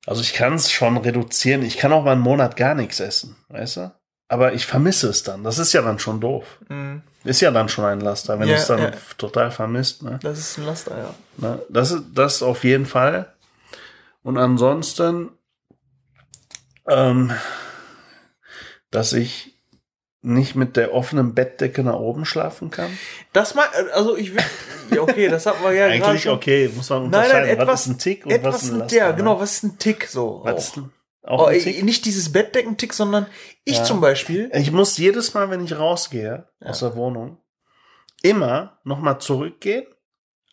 Also ich kann es schon reduzieren. Ich kann auch mal einen Monat gar nichts essen, weißt du? Aber ich vermisse es dann. Das ist ja dann schon doof. Mhm. Ist ja dann schon ein Laster, wenn Ja, du es dann ja. total vermisst. Ne? Das ist ein Laster, ja. Ne? Das ist das auf jeden Fall. Und ansonsten, ähm, dass ich nicht mit der offenen Bettdecke nach oben schlafen kann. Das mal, also ich will, ja, okay, das hat man ja gerade Eigentlich okay, muss man Nein, nein, unterscheiden. etwas, was ist ein Tick und etwas was ist ein ein, Laster. ja, ne? genau, was ist ein Tick so? Was auch. Auch Oh, nicht dieses Bettdeckentick, sondern ich Ja. zum Beispiel. Ich muss jedes Mal, wenn ich rausgehe aus der Wohnung, immer nochmal zurückgehen,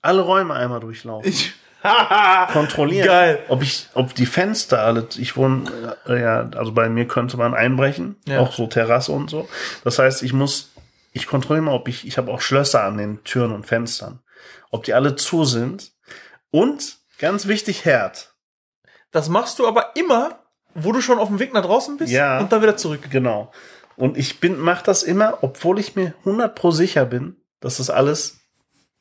alle Räume einmal durchlaufen. Ich, kontrollieren, Geil. ob ich, ob die Fenster alle, ich wohne, äh, ja, also bei mir könnte man einbrechen, Ja. auch so Terrasse und so. Das heißt, ich muss, ich kontrolliere mal, ob ich, ich habe auch Schlösser an den Türen und Fenstern, ob die alle zu sind. Und ganz wichtig, Herd. das machst du aber immer, wo du schon auf dem Weg nach draußen bist Ja. und dann wieder zurück. Genau. Und ich bin, mach das immer, obwohl ich mir 100 pro sicher bin, dass das alles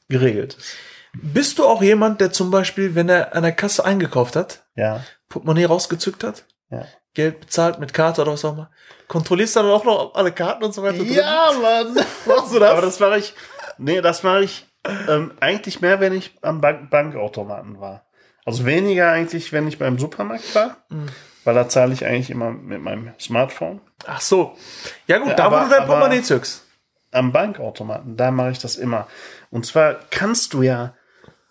geregelt ist. Bist du auch jemand, der zum Beispiel, wenn er an der Kasse eingekauft hat, Ja. Portemonnaie rausgezückt hat, Ja. Geld bezahlt mit Karte oder was auch immer, kontrollierst du dann auch noch ob alle Karten und so weiter? drin Ja, Mann. sind? Machst du das? Aber das mache ich, nee, das mache ich ähm, eigentlich mehr, wenn ich am Bank Bankautomaten war. Also weniger eigentlich, wenn ich beim Supermarkt war, Mhm. weil da zahle ich eigentlich immer mit meinem Smartphone. Ach so. Ja gut, Ja, da aber- wo du dein Portemonnaie zückst. Am Bankautomaten, da mache ich das immer. Und zwar kannst du ja,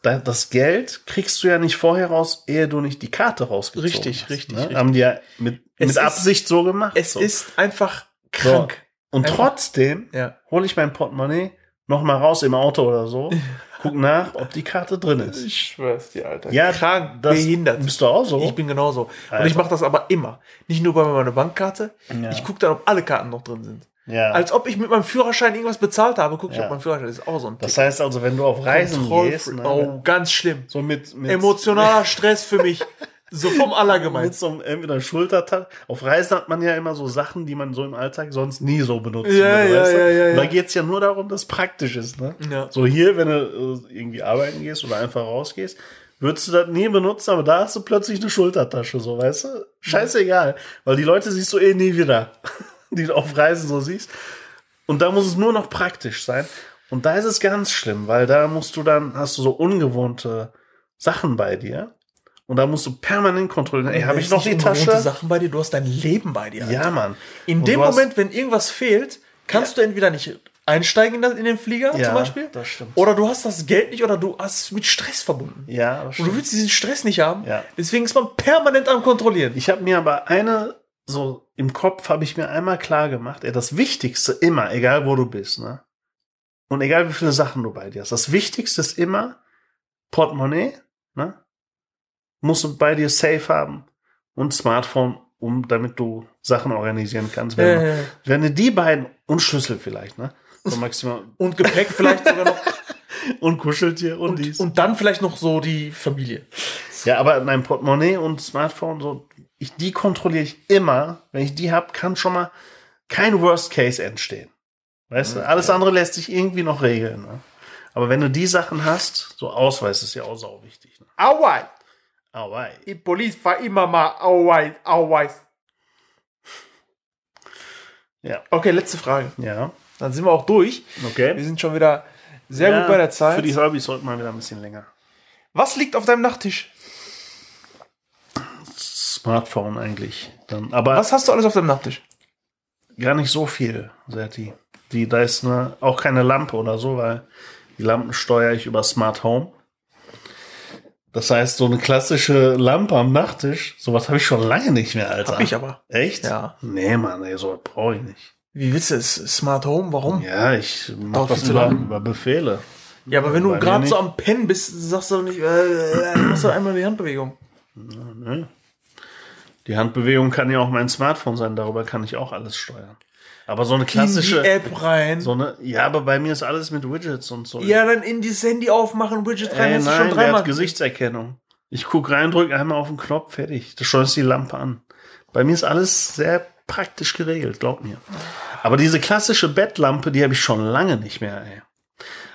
da- das Geld kriegst du ja nicht vorher raus, ehe du nicht die Karte rausgezogen Richtig, hast. richtig, Ne? richtig. Haben die ja mit, Es mit ist- Absicht so gemacht. Es so. ist einfach krank. Und Einfach- trotzdem Ja. hole ich mein Portemonnaie noch mal raus im Auto oder so, guck nach, ob die Karte drin ist. Ich schwör's dir, Alter. Ja, krank, das behindert. Bist du auch so? Ich bin genauso. Und Alter. ich mache das aber immer. Nicht nur bei meiner Bankkarte. Ja. Ich gucke dann, ob alle Karten noch drin sind. ja. Als ob ich mit meinem Führerschein irgendwas bezahlt habe, gucke ich, Ja. ob mein Führerschein ist. Auch so ein das Tick. heißt also, wenn du auf Reisen Kontroll- gehst, ne, Oh, ganz schlimm. so mit, mit, Emotionaler Stress für mich. So vom mit Allergemein. so einem entweder Schultertag. Auf Reisen hat man ja immer so Sachen, die man so im Alltag sonst nie so benutzt. Ja, ja, du? ja, ja, Und Da ja. geht's ja nur darum, dass es praktisch ist. Ne? Ja. So hier, wenn du äh, irgendwie arbeiten gehst oder einfach rausgehst, würdest du das nie benutzen, aber da hast du plötzlich eine Schultertasche, so, weißt du? Scheißegal. Weil die Leute siehst du eh nie wieder, die du auf Reisen so siehst. Und da muss es nur noch praktisch sein. Und da ist es ganz schlimm, weil da musst du dann, hast du so ungewohnte Sachen bei dir. Und da musst du permanent kontrollieren. Ey, habe ich noch die Tasche? Sachen bei dir, du hast dein Leben bei dir. Alter. Ja, Mann. In Und dem hast- Moment, wenn irgendwas fehlt, kannst du entweder nicht einsteigen in, den Flieger Ja, zum Beispiel. das stimmt. Oder du hast das Geld nicht oder du hast es mit Stress verbunden. Ja, das Und stimmt. du willst diesen Stress nicht haben. Ja. Deswegen ist man permanent am Kontrollieren. Ich habe mir aber eine, so im Kopf habe ich mir einmal klar gemacht, ey, das Wichtigste immer, egal wo du bist, ne? Und egal wie viele Sachen du bei dir hast, das Wichtigste ist immer Portemonnaie, ne? Musst du bei dir safe haben und Smartphone um damit du Sachen organisieren kannst. Wenn, Ja, du- ja, wenn die beiden und Schlüssel vielleicht, ne? So maximal. Und Gepäck vielleicht sogar noch. und Kuscheltier und, dies. Und, und dann vielleicht noch so die Familie. ja, aber nein, Portemonnaie und Smartphone, so, ich, die kontrolliere ich immer. Wenn ich die habe, kann schon mal kein Worst Case entstehen. Weißt du, alles andere lässt sich irgendwie noch regeln. Ne? Aber wenn du die Sachen hast, so Ausweis ist ja auch sau wichtig. Ne? Auweis. Aber Die Polizei immer mal Auweis, Auweis. ja, Okay, letzte Frage. ja, Dann sind wir auch durch. Wir okay. sind schon wieder sehr ja, gut bei der Zeit. Für die Hobbys sollte man wieder ein bisschen länger. Was liegt auf deinem Nachttisch? Smartphone eigentlich. Dann, aber Was hast du alles auf deinem Nachttisch? gar nicht so viel, Serti. Die, da ist ne, auch keine Lampe oder so, weil die Lampen steuere ich über Smart Home. Das heißt, so eine klassische Lampe am Nachttisch, sowas habe ich schon lange nicht mehr, Alter. Hab ich aber. Echt? Ja. Nee, Mann, ey, sowas brauche ich nicht. Wie willst du es? Smart Home? Warum? Ja, Ja, ich mache Dauert das über, über Befehle. aber wenn du gerade so am Pennen bist, sagst du doch nicht, äh, äh, machst du einmal die Handbewegung. Ne? Die Handbewegung kann ja auch mein Smartphone sein, darüber kann ich auch alles steuern. Aber so eine klassische. In die App rein. So eine, ja, aber bei mir ist alles mit Widgets und so. Ja, dann in dieses Handy aufmachen, Widget rein, Ey, du nein, schon der dreimal. hat Gesichtserkennung. Ich guck rein, drück einmal auf den Knopf, fertig. Da schleust die Lampe an. Bei mir ist alles sehr praktisch geregelt, glaub mir. Aber diese klassische Bettlampe, die habe ich schon lange nicht mehr, ey.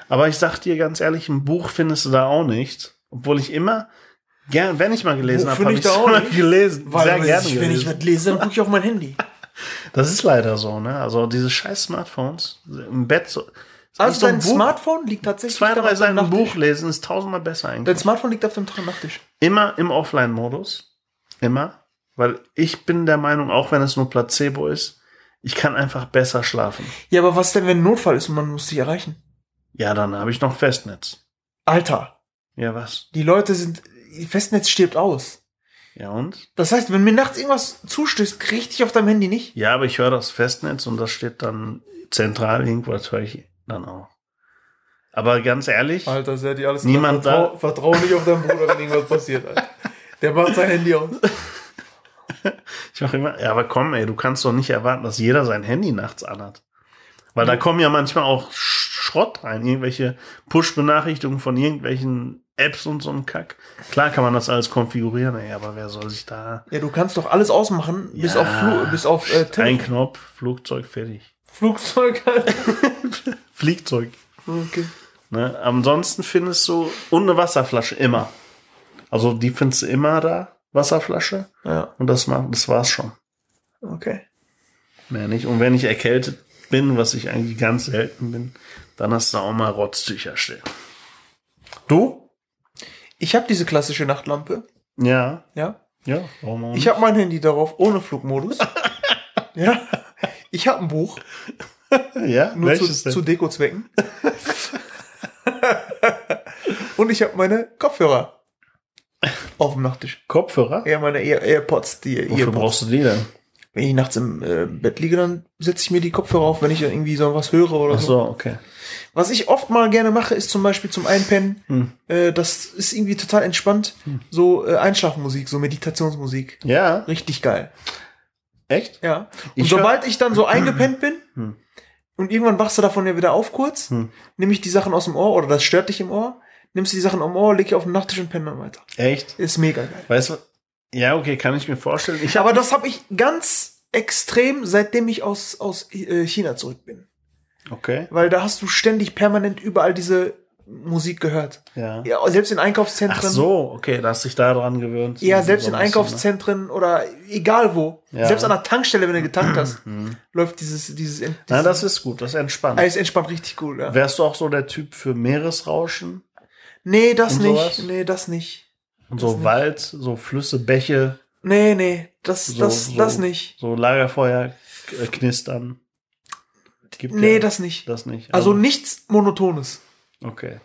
Aber ich sag dir ganz ehrlich, ein Buch findest du da auch nicht. Obwohl ich immer, gern, wenn ich mal gelesen habe, habe ich ich da auch gelesen. Weil sehr gerne ich, wenn ich gelesen. was lese, dann gucke ich auf mein Handy. Das ist leider so, ne? Also diese scheiß Smartphones im Bett so. Also so ein dein Buch- Smartphone liegt tatsächlich Zwei, drei Seiten. Buch lesen ist tausendmal besser eigentlich. Dein Smartphone liegt auf dem Nachttisch. Immer im Offline-Modus. Immer. Weil ich bin der Meinung, auch wenn es nur Placebo ist, ich kann einfach besser schlafen. Ja, aber was denn, wenn ein Notfall ist und man muss dich erreichen? Ja, dann habe ich noch Festnetz. Alter, Ja, was? die Leute sind, Festnetz stirbt aus. Ja, und? Das heißt, wenn mir nachts irgendwas zustößt, krieg ich dich auf deinem Handy nicht. Ja, aber ich höre das Festnetz und das steht dann zentral irgendwo, das höre ich dann auch. Aber ganz ehrlich, Alter, sehr die alles Niemand vertrau, vertrau nicht auf deinen Bruder, wenn irgendwas passiert. Alter. Der macht sein Handy aus. ich mache immer, ja, aber komm, ey, du kannst doch nicht erwarten, dass jeder sein Handy nachts anhat. Weil da kommen ja manchmal auch Sch- Schrott rein, irgendwelche Push-Benachrichtigungen von irgendwelchen Apps und so ein Kack. Klar kann man das alles konfigurieren, ey, aber wer soll sich da Ja, du kannst doch alles ausmachen, bis Ja. auf, Flu bis auf äh, ein. Knopf, Flugzeug, fertig. Flugzeug. Alter. Fliegzeug. Okay. Ne? Ansonsten findest du, und eine Wasserflasche immer. Also die findest du immer da, Wasserflasche. Ja, Und das, das war's schon. okay. Mehr nicht. Und wenn ich erkältet bin, was ich eigentlich ganz selten bin, dann hast du auch mal Rotztücher stehen. Du? Ich habe diese klassische Nachtlampe. Ja. Ja. Ja. Warum auch Ich habe mein Handy darauf ohne Flugmodus. ja. Ich habe ein Buch, ja. nur zu, denn? zu Deko-Zwecken. Und ich habe meine Kopfhörer auf dem Nachttisch. Kopfhörer? Ja, meine Air AirPods, die Wofür Earpods. brauchst du die denn? Wenn ich nachts im äh, Bett liege, dann setze ich mir die Kopfhörer auf, wenn ich dann irgendwie so was höre oder Ach so. so, okay. Was ich oft mal gerne mache, ist zum Beispiel zum Einpennen. Hm. Äh, das ist irgendwie total entspannt. So äh, Einschlafmusik, so Meditationsmusik. Ja. Richtig geil. Echt? Ja. Und Ich sobald ich dann so eingepennt bin Hm. und irgendwann wachst du davon ja wieder auf kurz, Hm. nehme ich die Sachen aus dem Ohr oder das stört dich im Ohr, nimmst du die Sachen am Ohr, leg die auf den Nachttisch und penne dann weiter. Echt? Ist mega geil. Weißt du? Ja, okay, kann ich mir vorstellen. Ich hab, Aber das habe ich ganz extrem, seitdem ich aus, aus äh, China zurück bin. Okay. Weil da hast du ständig permanent überall diese Musik gehört. Ja. Ja, selbst in Einkaufszentren. Ach so, okay, da hast dich da dran gewöhnt. Ja, selbst in ne? Einkaufszentren oder egal wo. Ja. Selbst an der Tankstelle, wenn du getankt hast, läuft dieses, dieses, dieses Na, das ist gut, das entspannt. Eis entspannt richtig gut, ja. Wärst du auch so der Typ für Meeresrauschen Nee, das nicht. sowas? Nee, das nicht. und so nicht. Wald, so Flüsse, Bäche, Nee, nee, das, so, das, so, das nicht. So Lagerfeuer äh, knistern. Gibt Nee, ja das nicht. das nicht. Also nichts Monotones. okay.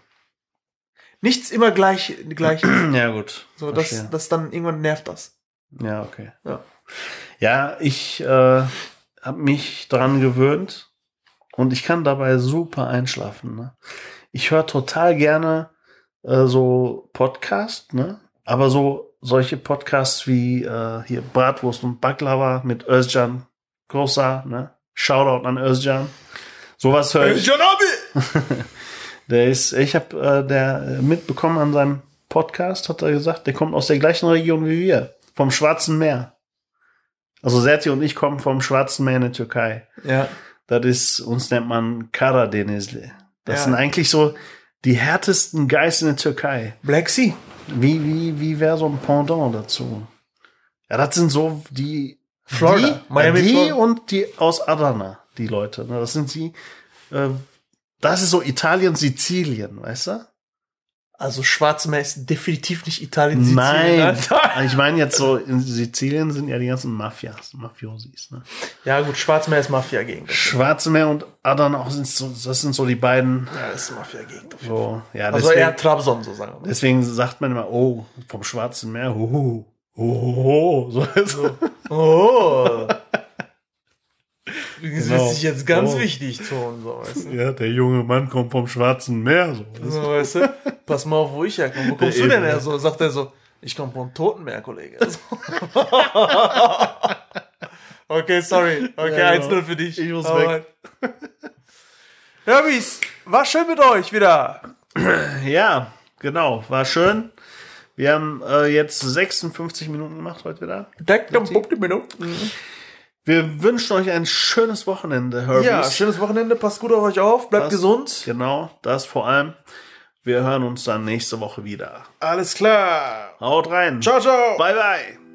Nichts immer gleich, gleich. Ja, gut. So, das, verstehe. das dann irgendwann nervt das. Ja, okay. Ja. Ja, ich äh, habe mich dran gewöhnt und ich kann dabei super einschlafen. Ne? Ich höre total gerne äh, so Podcast, ne? aber so solche Podcasts wie äh, hier Bratwurst und Baklava mit Özcan Kosa, ne? Shoutout an Özcan. Sowas höre ich. Der ist, ich habe äh, der äh, mitbekommen an seinem Podcast, hat er gesagt, der kommt aus der gleichen Region wie wir, vom Schwarzen Meer. Also Serti und ich kommen vom Schwarzen Meer in der Türkei. Ja. Das ist, uns nennt man Karadenizli. Das Ja. sind eigentlich so die härtesten Guys in der Türkei. Black Sea. Wie, wie, wie wäre so ein Pendant dazu? Ja, das sind so die Florida. die, Miami, die Florida. und die aus Adana, die Leute. Ne? Das sind die, äh, das ist so Italien, Sizilien, weißt du? Also Schwarze Meer ist definitiv nicht Italien, Sizilien, Nein, Alter. ich meine jetzt so, in Sizilien sind ja die ganzen Mafias, Mafiosis. Ne? Ja gut, Schwarze Meer ist Mafia-Gegend. Schwarze Meer und Adana auch sind so, das sind so die beiden. Ja, das ist Mafia-Gegend. So, ja, Also deswegen, eher Trabzon, so sagen wir deswegen sagt man immer, oh, vom Schwarzen Meer, oh, oh, oh, so. so. Oh. Das Genau. ist jetzt ganz Oh. wichtig zu uns, so, weißt du? Ja, der junge Mann kommt vom Schwarzen Meer, so. So, weißt du? Pass mal auf, wo ich herkomme. Wo kommst Ja, du denn her? So, sagt er so, ich komme vom Totenmeer, Kollege. So. okay, sorry. Okay, Ja, 1-0 genau. für dich. Ich muss Hau weg. Wies, war schön mit euch wieder. Ja, genau, war schön. Wir haben äh, jetzt 56 Minuten gemacht heute wieder. Deck am Minute. Wir wünschen euch ein schönes Wochenende, Herbies. Ja, schönes Wochenende. Passt gut auf euch auf. Bleibt Das- gesund. Genau, das vor allem. Wir hören uns dann nächste Woche wieder. Alles klar. Haut rein. Ciao, ciao. Bye, bye.